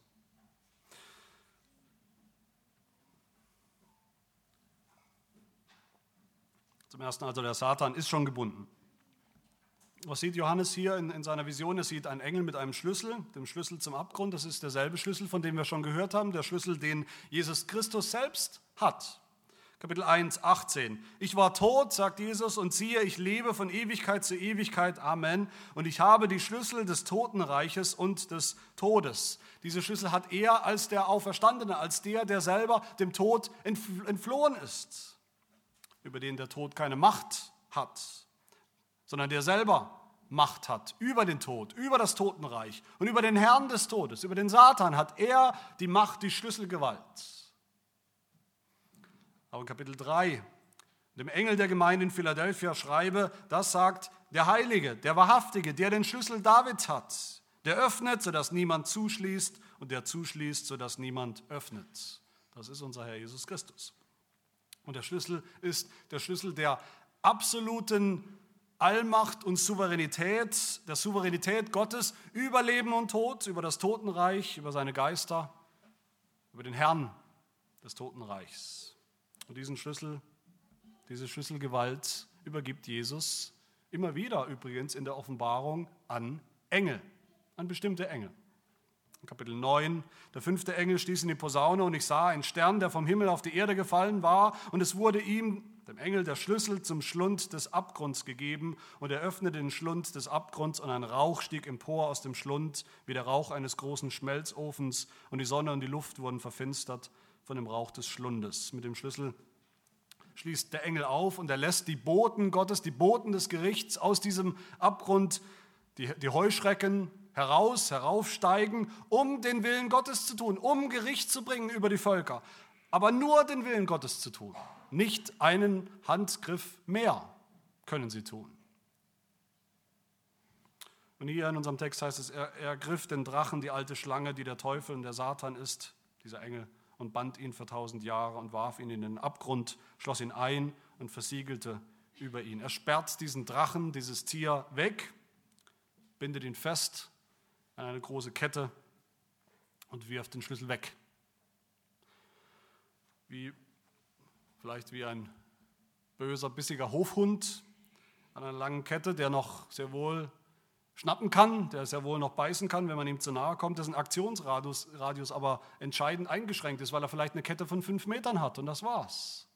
Zum ersten also, der Satan ist schon gebunden. Was sieht Johannes hier in, in, seiner Vision? Er sieht einen Engel mit einem Schlüssel, dem Schlüssel zum Abgrund. Das ist derselbe Schlüssel, von dem wir schon gehört haben, der Schlüssel, den Jesus Christus selbst hat. Kapitel 1, 18. Ich war tot, sagt Jesus, und siehe, ich lebe von Ewigkeit zu Ewigkeit. Amen. Und ich habe die Schlüssel des Totenreiches und des Todes. Diese Schlüssel hat er als der Auferstandene, als der, der selber dem Tod entflohen ist über den der Tod keine Macht hat, sondern der selber Macht hat über den Tod, über das Totenreich und über den Herrn des Todes, über den Satan hat er die Macht, die Schlüsselgewalt. Aber in Kapitel 3, dem Engel der Gemeinde in Philadelphia schreibe, das sagt der Heilige, der Wahrhaftige, der den Schlüssel Davids hat, der öffnet, sodass niemand zuschließt und der zuschließt, sodass niemand öffnet. Das ist unser Herr Jesus Christus. Und der Schlüssel ist der Schlüssel der absoluten Allmacht und Souveränität, der Souveränität Gottes über Leben und Tod, über das Totenreich, über seine Geister, über den Herrn des Totenreichs. Und diesen Schlüssel, diese Schlüsselgewalt übergibt Jesus immer wieder übrigens in der Offenbarung an Engel, an bestimmte Engel. Kapitel 9. Der fünfte Engel stieß in die Posaune und ich sah einen Stern, der vom Himmel auf die Erde gefallen war und es wurde ihm, dem Engel, der Schlüssel zum Schlund des Abgrunds gegeben und er öffnete den Schlund des Abgrunds und ein Rauch stieg empor aus dem Schlund wie der Rauch eines großen Schmelzofens und die Sonne und die Luft wurden verfinstert von dem Rauch des Schlundes. Mit dem Schlüssel schließt der Engel auf und er lässt die Boten Gottes, die Boten des Gerichts aus diesem Abgrund, die, die Heuschrecken, heraus, heraufsteigen, um den Willen Gottes zu tun, um Gericht zu bringen über die Völker. Aber nur den Willen Gottes zu tun. Nicht einen Handgriff mehr können sie tun. Und hier in unserem Text heißt es, er, er griff den Drachen, die alte Schlange, die der Teufel und der Satan ist, dieser Engel, und band ihn für tausend Jahre und warf ihn in den Abgrund, schloss ihn ein und versiegelte über ihn. Er sperrt diesen Drachen, dieses Tier weg, bindet ihn fest an eine große Kette und wirft den Schlüssel weg. Wie, vielleicht wie ein böser, bissiger Hofhund an einer langen Kette, der noch sehr wohl schnappen kann, der sehr wohl noch beißen kann, wenn man ihm zu nahe kommt, dessen Aktionsradius Radius aber entscheidend eingeschränkt ist, weil er vielleicht eine Kette von fünf Metern hat und das war's.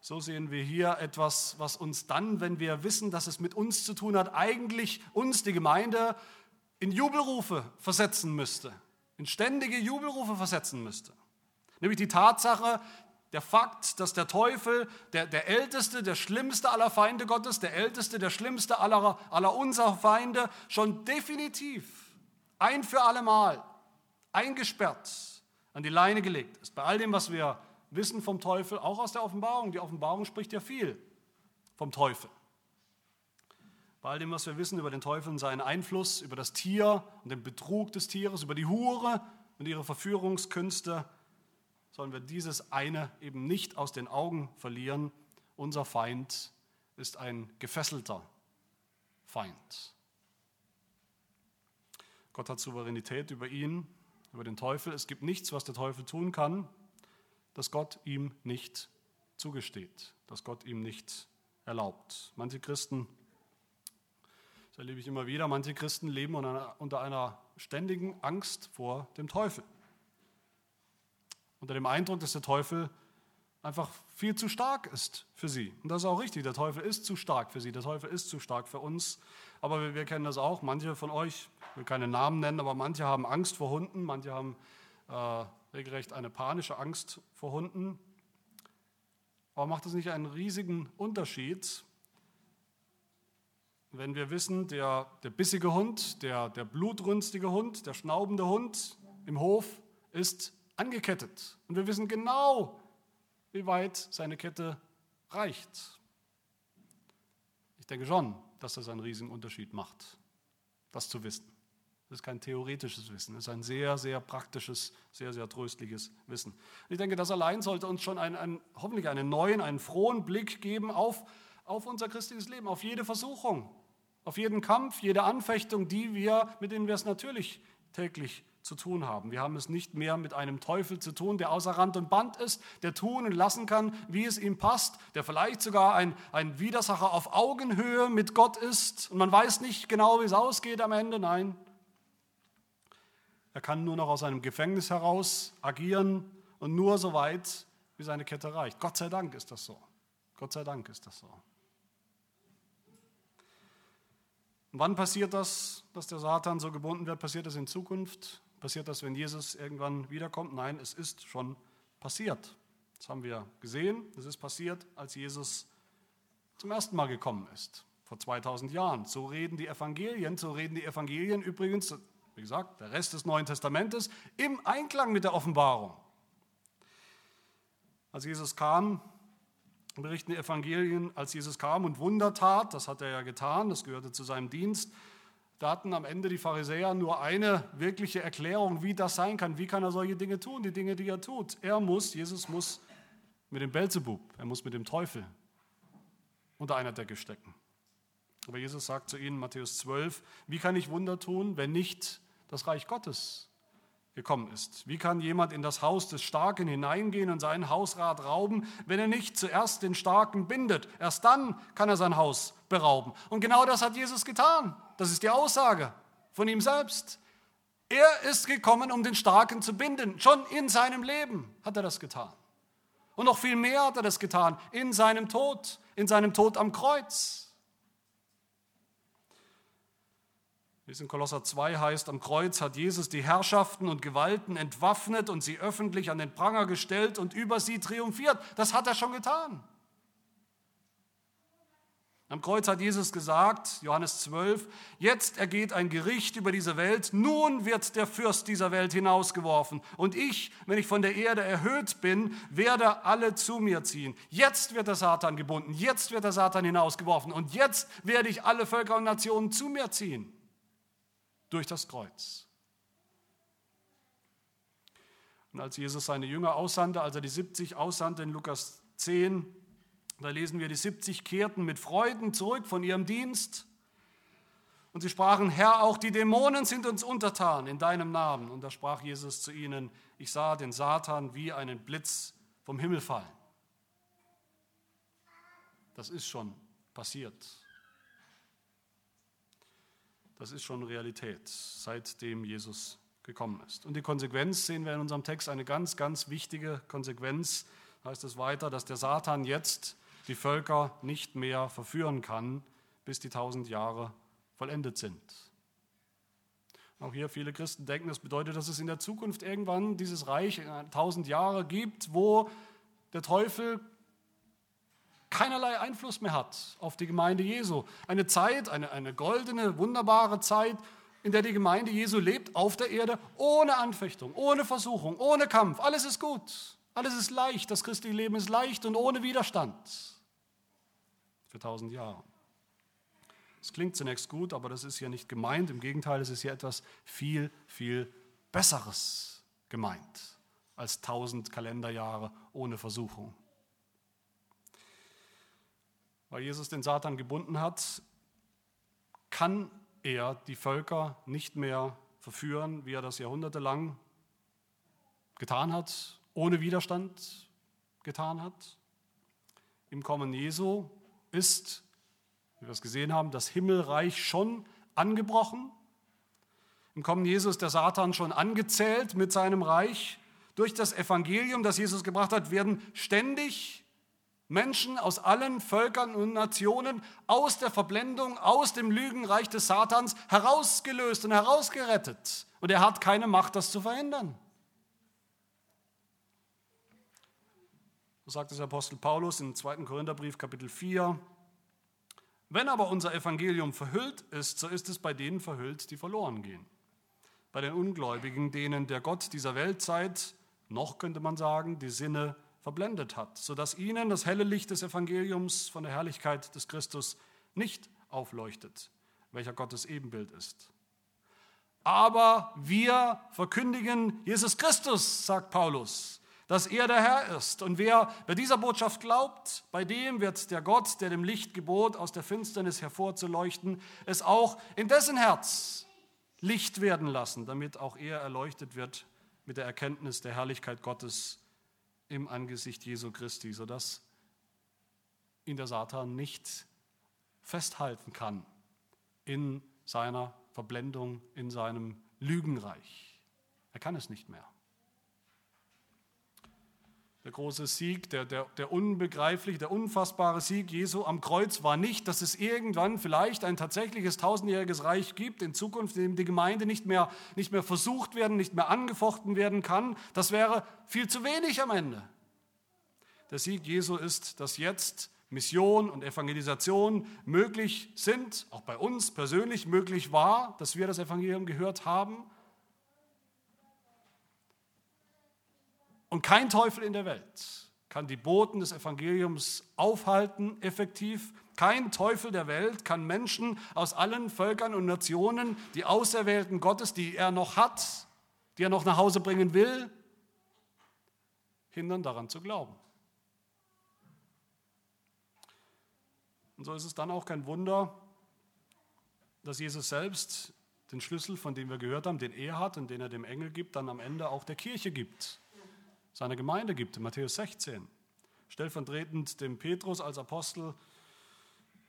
So sehen wir hier etwas, was uns dann, wenn wir wissen, dass es mit uns zu tun hat, eigentlich uns, die Gemeinde, in Jubelrufe versetzen müsste, in ständige Jubelrufe versetzen müsste. Nämlich die Tatsache, der Fakt, dass der Teufel, der, der älteste, der schlimmste aller Feinde Gottes, der älteste, der schlimmste aller, aller unserer Feinde, schon definitiv ein für allemal eingesperrt an die Leine gelegt ist. Bei all dem, was wir wissen vom Teufel, auch aus der Offenbarung. Die Offenbarung spricht ja viel vom Teufel. Bei all dem, was wir wissen über den Teufel und seinen Einfluss, über das Tier und den Betrug des Tieres, über die Hure und ihre Verführungskünste, sollen wir dieses eine eben nicht aus den Augen verlieren. Unser Feind ist ein gefesselter Feind. Gott hat Souveränität über ihn, über den Teufel. Es gibt nichts, was der Teufel tun kann, das Gott ihm nicht zugesteht, das Gott ihm nicht erlaubt. Manche Christen, das erlebe ich immer wieder, manche Christen leben unter einer ständigen Angst vor dem Teufel. Unter dem Eindruck, dass der Teufel einfach viel zu stark ist für sie. Und das ist auch richtig, der Teufel ist zu stark für sie, der Teufel ist zu stark für uns. Aber wir, wir kennen das auch, manche von euch, ich will keine Namen nennen, aber manche haben Angst vor Hunden, manche haben äh, regelrecht eine panische Angst vor Hunden. Aber macht es nicht einen riesigen Unterschied, wenn wir wissen, der, der bissige Hund, der, der blutrünstige Hund, der schnaubende Hund im Hof ist angekettet. Und wir wissen genau, wie weit seine Kette reicht. Ich denke schon, dass das einen riesigen Unterschied macht, das zu wissen. Das ist kein theoretisches Wissen, das ist ein sehr, sehr praktisches, sehr, sehr tröstliches Wissen. Ich denke, das allein sollte uns schon einen, einen, hoffentlich einen neuen, einen frohen Blick geben auf, auf unser christliches Leben, auf jede Versuchung, auf jeden Kampf, jede Anfechtung, die wir, mit denen wir es natürlich täglich zu tun haben. Wir haben es nicht mehr mit einem Teufel zu tun, der außer Rand und Band ist, der tun und lassen kann, wie es ihm passt, der vielleicht sogar ein, ein Widersacher auf Augenhöhe mit Gott ist und man weiß nicht genau, wie es ausgeht am Ende. Nein, er kann nur noch aus einem Gefängnis heraus agieren und nur so weit, wie seine Kette reicht. Gott sei Dank ist das so. Gott sei Dank ist das so. Und wann passiert das, dass der Satan so gebunden wird? Passiert das in Zukunft? Passiert das, wenn Jesus irgendwann wiederkommt? Nein, es ist schon passiert. Das haben wir gesehen. Es ist passiert, als Jesus zum ersten Mal gekommen ist, vor 2000 Jahren. So reden die Evangelien. So reden die Evangelien übrigens wie gesagt, der Rest des Neuen Testamentes, im Einklang mit der Offenbarung. Als Jesus kam, berichten die Evangelien, als Jesus kam und Wunder tat, das hat er ja getan, das gehörte zu seinem Dienst, da hatten am Ende die Pharisäer nur eine wirkliche Erklärung, wie das sein kann. Wie kann er solche Dinge tun, die Dinge, die er tut? Er muss, Jesus muss mit dem Belzebub, er muss mit dem Teufel unter einer Decke stecken. Aber Jesus sagt zu ihnen, Matthäus 12, wie kann ich Wunder tun, wenn nicht das Reich Gottes gekommen ist? Wie kann jemand in das Haus des Starken hineingehen und seinen Hausrat rauben, wenn er nicht zuerst den Starken bindet? Erst dann kann er sein Haus berauben. Und genau das hat Jesus getan. Das ist die Aussage von ihm selbst. Er ist gekommen, um den Starken zu binden. Schon in seinem Leben hat er das getan. Und noch viel mehr hat er das getan in seinem Tod, in seinem Tod am Kreuz. Wie es in Kolosser 2 heißt, am Kreuz hat Jesus die Herrschaften und Gewalten entwaffnet und sie öffentlich an den Pranger gestellt und über sie triumphiert. Das hat er schon getan. Am Kreuz hat Jesus gesagt, Johannes 12, jetzt ergeht ein Gericht über diese Welt, nun wird der Fürst dieser Welt hinausgeworfen. Und ich, wenn ich von der Erde erhöht bin, werde alle zu mir ziehen. Jetzt wird der Satan gebunden, jetzt wird der Satan hinausgeworfen und jetzt werde ich alle Völker und Nationen zu mir ziehen durch das Kreuz. Und als Jesus seine Jünger aussandte, als er die 70 aussandte in Lukas 10, da lesen wir, die 70 kehrten mit Freuden zurück von ihrem Dienst. Und sie sprachen, Herr, auch die Dämonen sind uns untertan in deinem Namen. Und da sprach Jesus zu ihnen, ich sah den Satan wie einen Blitz vom Himmel fallen. Das ist schon passiert. Das ist schon Realität, seitdem Jesus gekommen ist. Und die Konsequenz sehen wir in unserem Text, eine ganz, ganz wichtige Konsequenz, heißt es weiter, dass der Satan jetzt die Völker nicht mehr verführen kann, bis die tausend Jahre vollendet sind. Auch hier viele Christen denken, das bedeutet, dass es in der Zukunft irgendwann dieses Reich tausend Jahre gibt, wo der Teufel keinerlei Einfluss mehr hat auf die Gemeinde Jesu. Eine Zeit, eine, eine goldene, wunderbare Zeit, in der die Gemeinde Jesu lebt auf der Erde, ohne Anfechtung, ohne Versuchung, ohne Kampf. Alles ist gut, alles ist leicht, das christliche Leben ist leicht und ohne Widerstand. Für tausend Jahre. Das klingt zunächst gut, aber das ist hier nicht gemeint. Im Gegenteil, es ist hier etwas viel, viel Besseres gemeint als tausend Kalenderjahre ohne Versuchung. Weil Jesus den Satan gebunden hat, kann er die Völker nicht mehr verführen, wie er das jahrhundertelang getan hat, ohne Widerstand getan hat. Im Kommen Jesu ist, wie wir es gesehen haben, das Himmelreich schon angebrochen. Im Kommen Jesu ist der Satan schon angezählt mit seinem Reich. Durch das Evangelium, das Jesus gebracht hat, werden ständig Menschen aus allen Völkern und Nationen aus der Verblendung, aus dem Lügenreich des Satans herausgelöst und herausgerettet. Und er hat keine Macht, das zu verhindern. So sagt es Apostel Paulus im 2. Korintherbrief Kapitel 4. Wenn aber unser Evangelium verhüllt ist, so ist es bei denen verhüllt, die verloren gehen. Bei den Ungläubigen, denen der Gott dieser Weltzeit, noch könnte man sagen, die Sinne verblendet hat, sodass ihnen das helle Licht des Evangeliums von der Herrlichkeit des Christus nicht aufleuchtet, welcher Gottes Ebenbild ist. Aber wir verkündigen Jesus Christus, sagt Paulus, dass er der Herr ist. Und wer bei dieser Botschaft glaubt, bei dem wird der Gott, der dem Licht gebot, aus der Finsternis hervorzuleuchten, es auch in dessen Herz Licht werden lassen, damit auch er erleuchtet wird mit der Erkenntnis der Herrlichkeit Gottes im Angesicht Jesu Christi, sodass ihn der Satan nicht festhalten kann in seiner Verblendung, in seinem Lügenreich. Er kann es nicht mehr. Der große Sieg, der, der, der unbegreifliche, der unfassbare Sieg Jesu am Kreuz war nicht, dass es irgendwann vielleicht ein tatsächliches tausendjähriges Reich gibt, in Zukunft, in dem die Gemeinde nicht mehr, nicht mehr versucht werden, nicht mehr angefochten werden kann. Das wäre viel zu wenig am Ende. Der Sieg Jesu ist, dass jetzt Mission und Evangelisation möglich sind, auch bei uns persönlich möglich war, dass wir das Evangelium gehört haben Und kein Teufel in der Welt kann die Boten des Evangeliums aufhalten, effektiv. Kein Teufel der Welt kann Menschen aus allen Völkern und Nationen, die Auserwählten Gottes, die er noch hat, die er noch nach Hause bringen will, hindern daran zu glauben. Und so ist es dann auch kein Wunder, dass Jesus selbst den Schlüssel, von dem wir gehört haben, den er hat und den er dem Engel gibt, dann am Ende auch der Kirche gibt seiner Gemeinde gibt, in Matthäus 16. Stellvertretend dem Petrus als Apostel,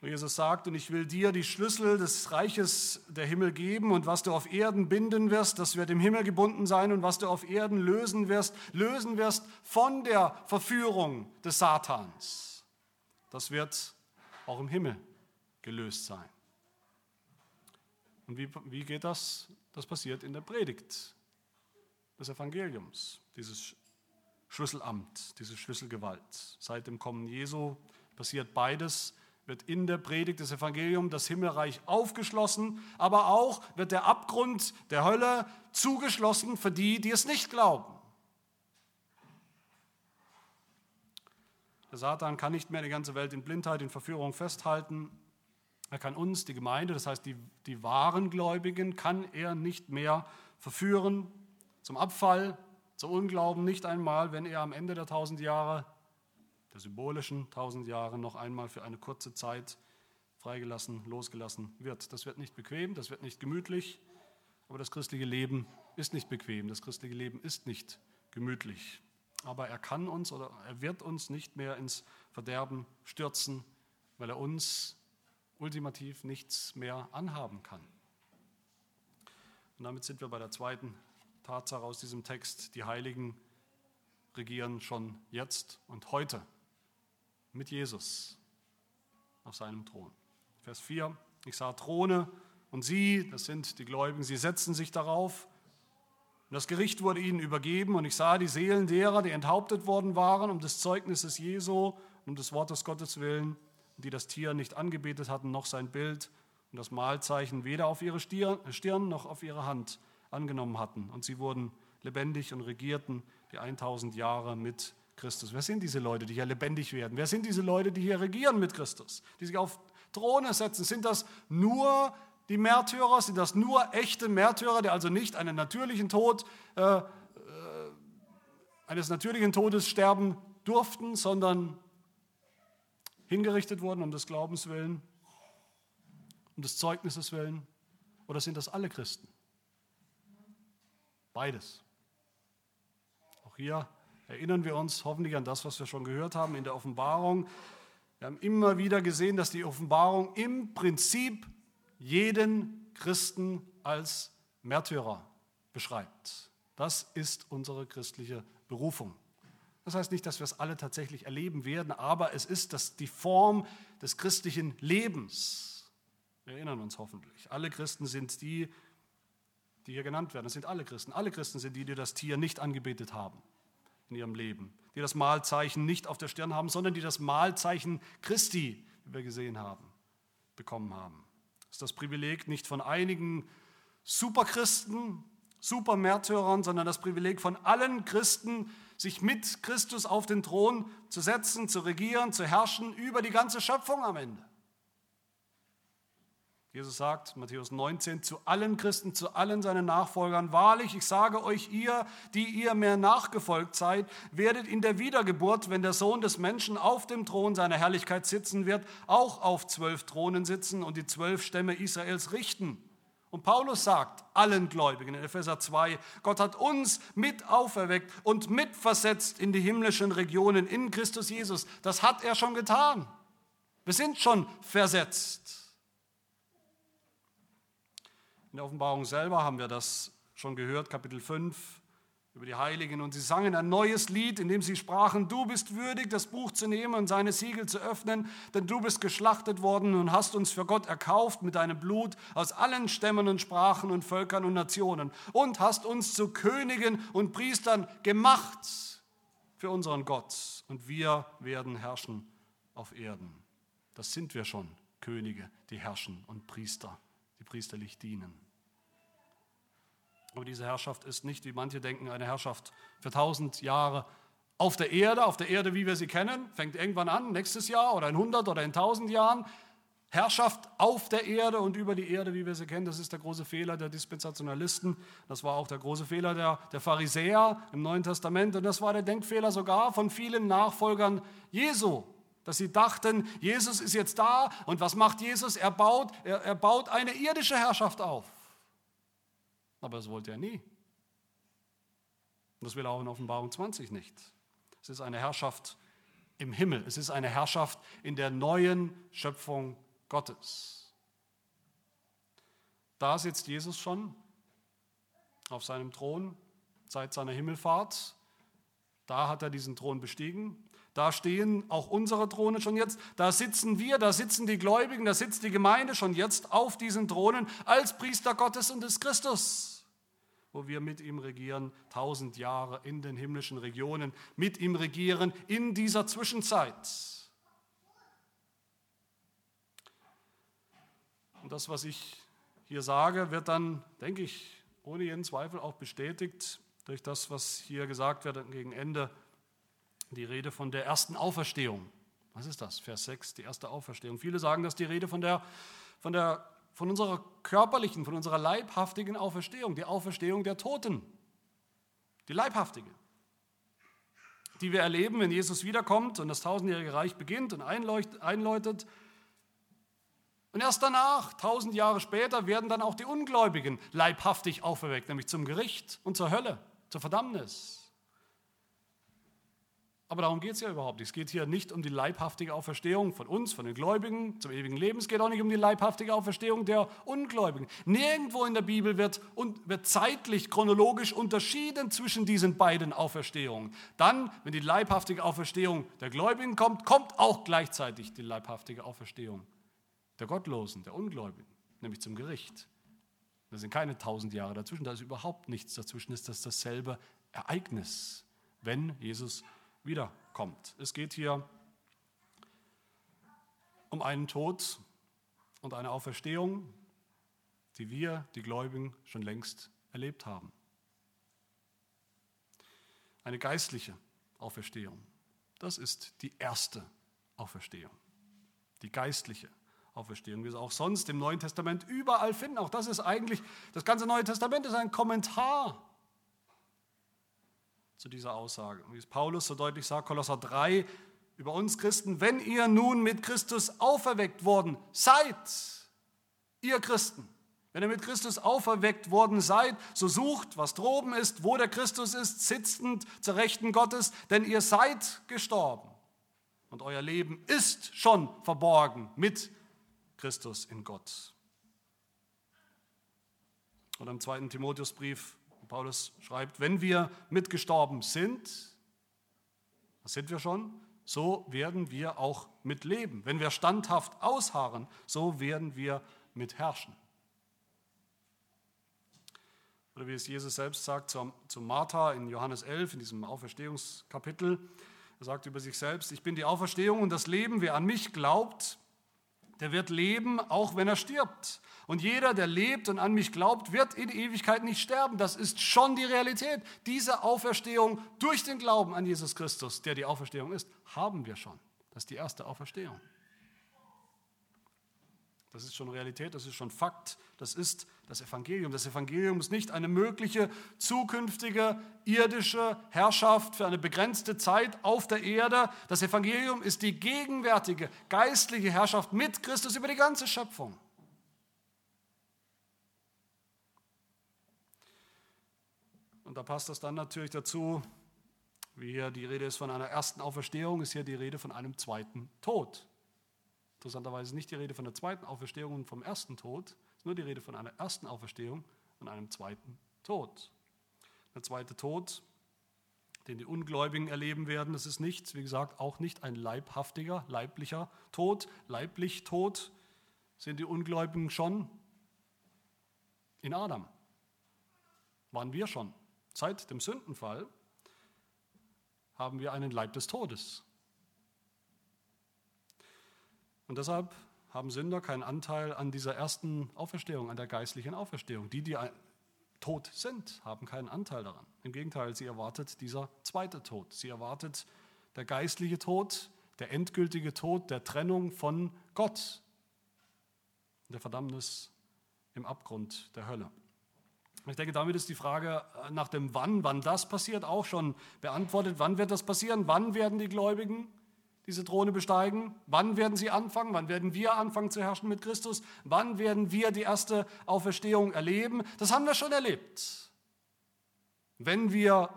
wo Jesus sagt, und ich will dir die Schlüssel des Reiches der Himmel geben und was du auf Erden binden wirst, das wird im Himmel gebunden sein und was du auf Erden lösen wirst, lösen wirst von der Verführung des Satans. Das wird auch im Himmel gelöst sein. Und wie, wie geht das? Das passiert in der Predigt des Evangeliums, dieses Schlüsselamt, diese Schlüsselgewalt. Seit dem Kommen Jesu passiert beides, wird in der Predigt des Evangeliums das Himmelreich aufgeschlossen, aber auch wird der Abgrund der Hölle zugeschlossen für die, die es nicht glauben. Der Satan kann nicht mehr die ganze Welt in Blindheit, in Verführung festhalten. Er kann uns, die Gemeinde, das heißt die, die wahren Gläubigen, kann er nicht mehr verführen zum Abfall, zum Unglauben nicht einmal, wenn er am Ende der tausend Jahre, der symbolischen tausend Jahre, noch einmal für eine kurze Zeit freigelassen, losgelassen wird. Das wird nicht bequem, das wird nicht gemütlich, aber das christliche Leben ist nicht bequem, das christliche Leben ist nicht gemütlich. Aber er kann uns oder er wird uns nicht mehr ins Verderben stürzen, weil er uns ultimativ nichts mehr anhaben kann. Und damit sind wir bei der zweiten Tatsache aus diesem Text, die Heiligen regieren schon jetzt und heute mit Jesus auf seinem Thron. Vers 4, ich sah Throne und sie, das sind die Gläubigen, sie setzten sich darauf. Und das Gericht wurde ihnen übergeben und ich sah die Seelen derer, die enthauptet worden waren, um des Zeugnisses Jesu, um des Wortes Gottes willen, die das Tier nicht angebetet hatten, noch sein Bild und das Mahlzeichen weder auf ihre Stirn noch auf ihre Hand angenommen hatten. Und sie wurden lebendig und regierten die 1000 Jahre mit Christus. Wer sind diese Leute, die hier lebendig werden? Wer sind diese Leute, die hier regieren mit Christus, die sich auf Throne setzen? Sind das nur die Märtyrer? Sind das nur echte Märtyrer, die also nicht einen natürlichen Tod, äh, äh, eines natürlichen Todes sterben durften, sondern hingerichtet wurden um des Glaubens willen, um des Zeugnisses willen? Oder sind das alle Christen? Beides. Auch hier erinnern wir uns hoffentlich an das, was wir schon gehört haben in der Offenbarung. Wir haben immer wieder gesehen, dass die Offenbarung im Prinzip jeden Christen als Märtyrer beschreibt. Das ist unsere christliche Berufung. Das heißt nicht, dass wir es alle tatsächlich erleben werden, aber es ist das, die Form des christlichen Lebens. Wir erinnern uns hoffentlich. Alle Christen sind die, die hier genannt werden. Das sind alle Christen. Alle Christen sind die, die das Tier nicht angebetet haben in ihrem Leben, die das Mahlzeichen nicht auf der Stirn haben, sondern die das Mahlzeichen Christi, wie wir gesehen haben, bekommen haben. Das ist das Privileg nicht von einigen Superchristen, Supermärtyrern, sondern das Privileg von allen Christen, sich mit Christus auf den Thron zu setzen, zu regieren, zu herrschen über die ganze Schöpfung am Ende. Jesus sagt, Matthäus 19, zu allen Christen, zu allen seinen Nachfolgern, wahrlich, ich sage euch, ihr, die ihr mir nachgefolgt seid, werdet in der Wiedergeburt, wenn der Sohn des Menschen auf dem Thron seiner Herrlichkeit sitzen wird, auch auf zwölf Thronen sitzen und die zwölf Stämme Israels richten. Und Paulus sagt allen Gläubigen in Epheser 2, Gott hat uns mit auferweckt und mitversetzt in die himmlischen Regionen in Christus Jesus. Das hat er schon getan. Wir sind schon versetzt. In der Offenbarung selber haben wir das schon gehört, Kapitel 5 über die Heiligen. Und sie sangen ein neues Lied, in dem sie sprachen, du bist würdig, das Buch zu nehmen und seine Siegel zu öffnen, denn du bist geschlachtet worden und hast uns für Gott erkauft mit deinem Blut aus allen Stämmen und Sprachen und Völkern und Nationen und hast uns zu Königen und Priestern gemacht für unseren Gott. Und wir werden herrschen auf Erden. Das sind wir schon, Könige, die herrschen und Priester, die priesterlich dienen. Aber diese Herrschaft ist nicht, wie manche denken, eine Herrschaft für tausend Jahre auf der Erde, auf der Erde, wie wir sie kennen, fängt irgendwann an, nächstes Jahr oder in 100 oder in 1000 Jahren. Herrschaft auf der Erde und über die Erde, wie wir sie kennen, das ist der große Fehler der Dispensationalisten. Das war auch der große Fehler der, der Pharisäer im Neuen Testament. Und das war der Denkfehler sogar von vielen Nachfolgern Jesu, dass sie dachten, Jesus ist jetzt da und was macht Jesus? Er baut, er, er baut eine irdische Herrschaft auf. Aber das wollte er nie. Und das will er auch in Offenbarung 20 nicht. Es ist eine Herrschaft im Himmel. Es ist eine Herrschaft in der neuen Schöpfung Gottes. Da sitzt Jesus schon auf seinem Thron seit seiner Himmelfahrt. Da hat er diesen Thron bestiegen. Da stehen auch unsere Throne schon jetzt. Da sitzen wir, da sitzen die Gläubigen, da sitzt die Gemeinde schon jetzt auf diesen Thronen als Priester Gottes und des Christus wo wir mit ihm regieren, tausend Jahre in den himmlischen Regionen, mit ihm regieren in dieser Zwischenzeit. Und das, was ich hier sage, wird dann, denke ich, ohne jeden Zweifel auch bestätigt durch das, was hier gesagt wird gegen Ende, die Rede von der ersten Auferstehung. Was ist das? Vers 6, die erste Auferstehung. Viele sagen, dass die Rede von der, von der von unserer körperlichen, von unserer leibhaftigen Auferstehung, die Auferstehung der Toten, die leibhaftige, die wir erleben, wenn Jesus wiederkommt und das tausendjährige Reich beginnt und einläutet. Und erst danach, tausend Jahre später, werden dann auch die Ungläubigen leibhaftig auferweckt, nämlich zum Gericht und zur Hölle, zur Verdammnis. Aber darum geht es ja überhaupt nicht. Es geht hier nicht um die leibhaftige Auferstehung von uns, von den Gläubigen zum ewigen Leben. Es geht auch nicht um die leibhaftige Auferstehung der Ungläubigen. Nirgendwo in der Bibel wird, wird zeitlich, chronologisch unterschieden zwischen diesen beiden Auferstehungen. Dann, wenn die leibhaftige Auferstehung der Gläubigen kommt, kommt auch gleichzeitig die leibhaftige Auferstehung der Gottlosen, der Ungläubigen, nämlich zum Gericht. Da sind keine tausend Jahre dazwischen, da ist überhaupt nichts dazwischen, ist das dasselbe Ereignis, wenn Jesus wiederkommt. Es geht hier um einen Tod und eine Auferstehung, die wir, die Gläubigen, schon längst erlebt haben. Eine geistliche Auferstehung. Das ist die erste Auferstehung. Die geistliche Auferstehung, wie wir auch sonst im Neuen Testament überall finden. Auch das ist eigentlich, das ganze Neue Testament ist ein Kommentar zu dieser Aussage. Wie es Paulus so deutlich sagt, Kolosser 3, über uns Christen, wenn ihr nun mit Christus auferweckt worden seid, ihr Christen, wenn ihr mit Christus auferweckt worden seid, so sucht, was droben ist, wo der Christus ist, sitzend zur Rechten Gottes, denn ihr seid gestorben und euer Leben ist schon verborgen mit Christus in Gott. Und im zweiten Timotheusbrief, Paulus schreibt, wenn wir mitgestorben sind, das sind wir schon, so werden wir auch mitleben. Wenn wir standhaft ausharren, so werden wir mitherrschen. Oder wie es Jesus selbst sagt zu Martha in Johannes 11, in diesem Auferstehungskapitel. Er sagt über sich selbst, ich bin die Auferstehung und das Leben. Wer an mich glaubt, der wird leben, auch wenn er stirbt. Und jeder, der lebt und an mich glaubt, wird in Ewigkeit nicht sterben. Das ist schon die Realität. Diese Auferstehung durch den Glauben an Jesus Christus, der die Auferstehung ist, haben wir schon. Das ist die erste Auferstehung. Das ist schon Realität, das ist schon Fakt, das ist das Evangelium. Das Evangelium ist nicht eine mögliche zukünftige irdische Herrschaft für eine begrenzte Zeit auf der Erde. Das Evangelium ist die gegenwärtige geistliche Herrschaft mit Christus über die ganze Schöpfung. Und da passt das dann natürlich dazu, wie hier die Rede ist von einer ersten Auferstehung, ist hier die Rede von einem zweiten Tod. Interessanterweise nicht die Rede von der zweiten Auferstehung und vom ersten Tod, ist nur die Rede von einer ersten Auferstehung und einem zweiten Tod. Der zweite Tod, den die Ungläubigen erleben werden, das ist nicht, wie gesagt, auch nicht ein leibhaftiger, leiblicher Tod. Leiblich Tod sind die Ungläubigen schon in Adam. Waren wir schon. Seit dem Sündenfall haben wir einen Leib des Todes. Und deshalb haben Sünder keinen Anteil an dieser ersten Auferstehung, an der geistlichen Auferstehung. Die, die tot sind, haben keinen Anteil daran. Im Gegenteil, sie erwartet dieser zweite Tod. Sie erwartet der geistliche Tod, der endgültige Tod der Trennung von Gott, der Verdammnis im Abgrund der Hölle. Ich denke, damit ist die Frage nach dem Wann, wann das passiert, auch schon beantwortet. Wann wird das passieren? Wann werden die Gläubigen diese Throne besteigen? Wann werden sie anfangen? Wann werden wir anfangen zu herrschen mit Christus? Wann werden wir die erste Auferstehung erleben? Das haben wir schon erlebt. Wenn wir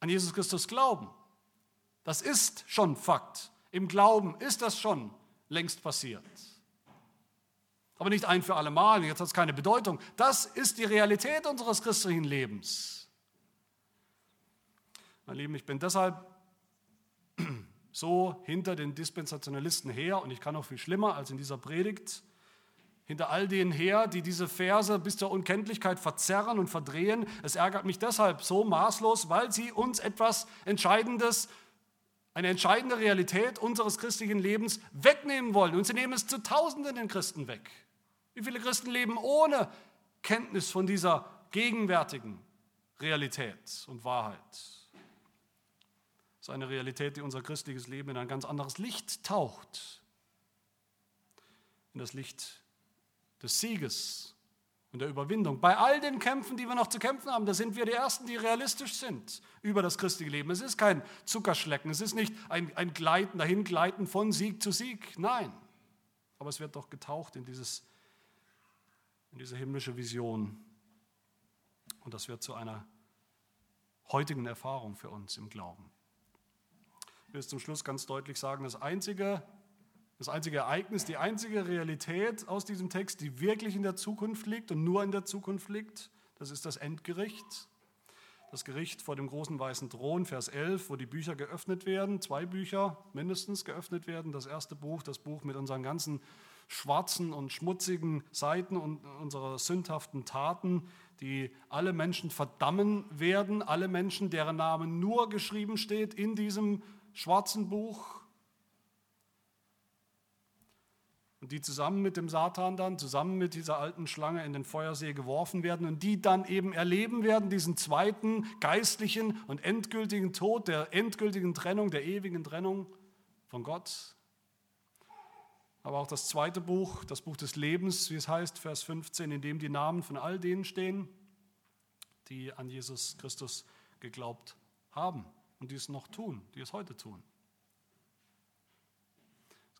an Jesus Christus glauben, das ist schon Fakt. Im Glauben ist das schon längst passiert. Aber nicht ein für alle Mal, jetzt hat es keine Bedeutung. Das ist die Realität unseres christlichen Lebens. Mein Lieben, ich bin deshalb so hinter den Dispensationalisten her und ich kann noch viel schlimmer als in dieser Predigt, hinter all denen her, die diese Verse bis zur Unkenntlichkeit verzerren und verdrehen. Es ärgert mich deshalb so maßlos, weil sie uns etwas Entscheidendes, eine entscheidende Realität unseres christlichen Lebens wegnehmen wollen. Und sie nehmen es zu Tausenden den Christen weg. Wie viele Christen leben ohne Kenntnis von dieser gegenwärtigen Realität und Wahrheit? Ist eine Realität, die unser christliches Leben in ein ganz anderes Licht taucht. In das Licht des Sieges und der Überwindung. Bei all den Kämpfen, die wir noch zu kämpfen haben, da sind wir die Ersten, die realistisch sind über das christliche Leben. Es ist kein Zuckerschlecken, es ist nicht ein, ein Gleiten, dahin Gleiten von Sieg zu Sieg. Nein, aber es wird doch getaucht in, dieses, in diese himmlische Vision. Und das wird zu einer heutigen Erfahrung für uns im Glauben will es zum Schluss ganz deutlich sagen, das einzige, das einzige Ereignis, die einzige Realität aus diesem Text, die wirklich in der Zukunft liegt und nur in der Zukunft liegt, das ist das Endgericht. Das Gericht vor dem großen weißen Thron, Vers 11, wo die Bücher geöffnet werden, zwei Bücher mindestens geöffnet werden. Das erste Buch, das Buch mit unseren ganzen schwarzen und schmutzigen Seiten und unserer sündhaften Taten, die alle Menschen verdammen werden, alle Menschen, deren Namen nur geschrieben steht in diesem schwarzen Buch. Und die zusammen mit dem Satan dann, zusammen mit dieser alten Schlange in den Feuersee geworfen werden und die dann eben erleben werden, diesen zweiten geistlichen und endgültigen Tod, der endgültigen Trennung, der ewigen Trennung von Gott. Aber auch das zweite Buch, das Buch des Lebens, wie es heißt, Vers 15, in dem die Namen von all denen stehen, die an Jesus Christus geglaubt haben und die es noch tun, die es heute tun.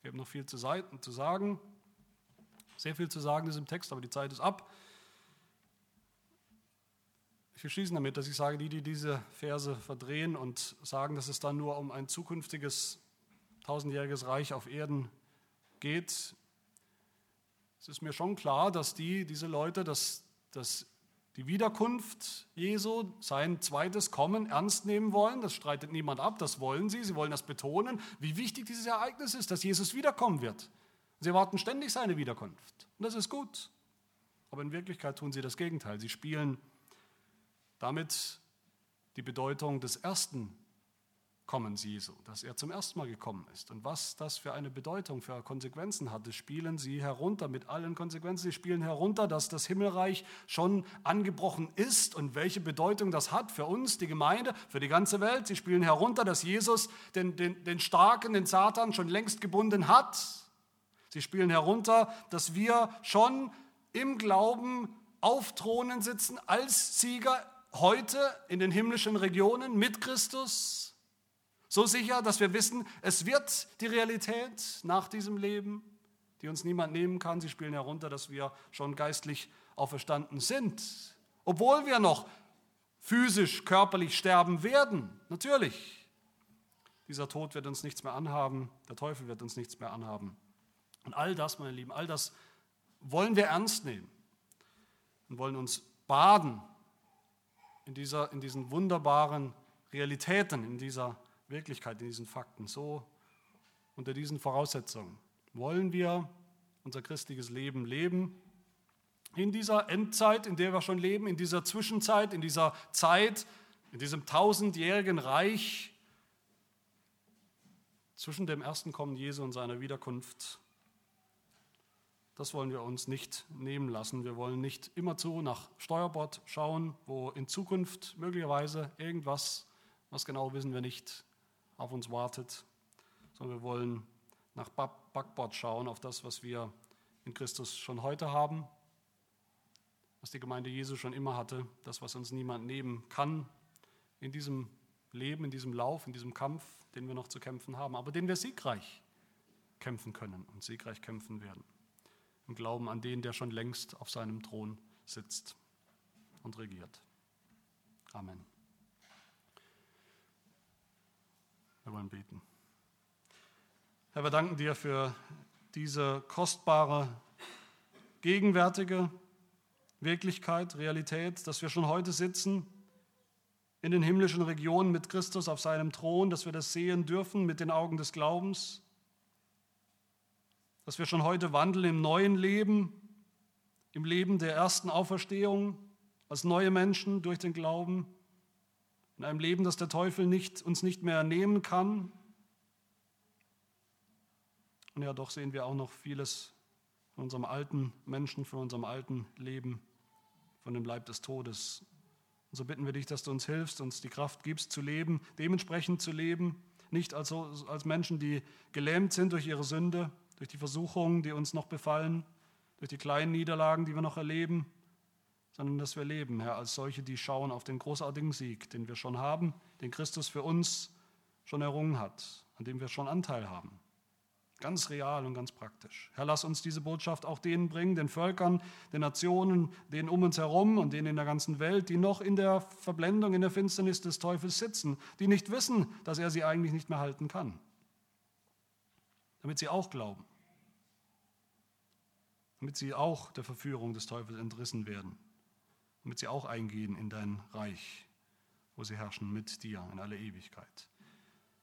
gibt noch viel zu sagen, sehr viel zu sagen ist im Text, aber die Zeit ist ab. Ich will schließen damit, dass ich sage, die, die diese Verse verdrehen und sagen, dass es dann nur um ein zukünftiges tausendjähriges Reich auf Erden geht, es ist mir schon klar, dass die, diese Leute, dass, dass die Wiederkunft Jesu, sein zweites Kommen ernst nehmen wollen. Das streitet niemand ab, das wollen sie. Sie wollen das betonen, wie wichtig dieses Ereignis ist, dass Jesus wiederkommen wird. Sie erwarten ständig seine Wiederkunft. Und das ist gut. Aber in Wirklichkeit tun sie das Gegenteil. Sie spielen damit die Bedeutung des ersten Kommens Jesu, dass er zum ersten Mal gekommen ist. Und was das für eine Bedeutung, für Konsequenzen hatte, spielen sie herunter mit allen Konsequenzen. Sie spielen herunter, dass das Himmelreich schon angebrochen ist und welche Bedeutung das hat für uns, die Gemeinde, für die ganze Welt. Sie spielen herunter, dass Jesus den, den, den Starken, den Satan schon längst gebunden hat. Sie spielen herunter, dass wir schon im Glauben auf Thronen sitzen als Sieger heute in den himmlischen Regionen mit Christus so sicher, dass wir wissen, es wird die Realität nach diesem Leben, die uns niemand nehmen kann. Sie spielen herunter, dass wir schon geistlich auferstanden sind, obwohl wir noch physisch, körperlich sterben werden. Natürlich. Dieser Tod wird uns nichts mehr anhaben, der Teufel wird uns nichts mehr anhaben. Und all das, meine Lieben, all das wollen wir ernst nehmen und wollen uns baden in, dieser, in diesen wunderbaren Realitäten, in dieser Wirklichkeit, in diesen Fakten. So unter diesen Voraussetzungen wollen wir unser christliches Leben leben. In dieser Endzeit, in der wir schon leben, in dieser Zwischenzeit, in dieser Zeit, in diesem tausendjährigen Reich zwischen dem ersten Kommen Jesu und seiner Wiederkunft. Das wollen wir uns nicht nehmen lassen. Wir wollen nicht immerzu nach Steuerbord schauen, wo in Zukunft möglicherweise irgendwas, was genau wissen wir nicht, auf uns wartet, sondern wir wollen nach Backbord schauen, auf das, was wir in Christus schon heute haben, was die Gemeinde Jesu schon immer hatte, das, was uns niemand nehmen kann in diesem Leben, in diesem Lauf, in diesem Kampf, den wir noch zu kämpfen haben, aber den wir siegreich kämpfen können und siegreich kämpfen werden. Im Glauben an den, der schon längst auf seinem Thron sitzt und regiert. Amen. Wir wollen beten. Herr, wir danken dir für diese kostbare, gegenwärtige Wirklichkeit, Realität, dass wir schon heute sitzen in den himmlischen Regionen mit Christus auf seinem Thron, dass wir das sehen dürfen mit den Augen des Glaubens, dass wir schon heute wandeln im neuen Leben, im Leben der ersten Auferstehung als neue Menschen durch den Glauben in einem Leben, das der Teufel nicht, uns nicht mehr nehmen kann. Und ja, doch sehen wir auch noch vieles von unserem alten Menschen, von unserem alten Leben, von dem Leib des Todes. Und so bitten wir dich, dass du uns hilfst, uns die Kraft gibst zu leben, dementsprechend zu leben, nicht als, als Menschen, die gelähmt sind durch ihre Sünde, durch die Versuchungen, die uns noch befallen, durch die kleinen Niederlagen, die wir noch erleben, sondern dass wir leben, Herr, als solche, die schauen auf den großartigen Sieg, den wir schon haben, den Christus für uns schon errungen hat, an dem wir schon Anteil haben. Ganz real und ganz praktisch. Herr, lass uns diese Botschaft auch denen bringen, den Völkern, den Nationen, denen um uns herum und denen in der ganzen Welt, die noch in der Verblendung, in der Finsternis des Teufels sitzen, die nicht wissen, dass er sie eigentlich nicht mehr halten kann. Damit sie auch glauben. Damit sie auch der Verführung des Teufels entrissen werden damit sie auch eingehen in dein Reich, wo sie herrschen mit dir in alle Ewigkeit.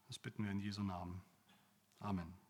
Das bitten wir in Jesu Namen. Amen.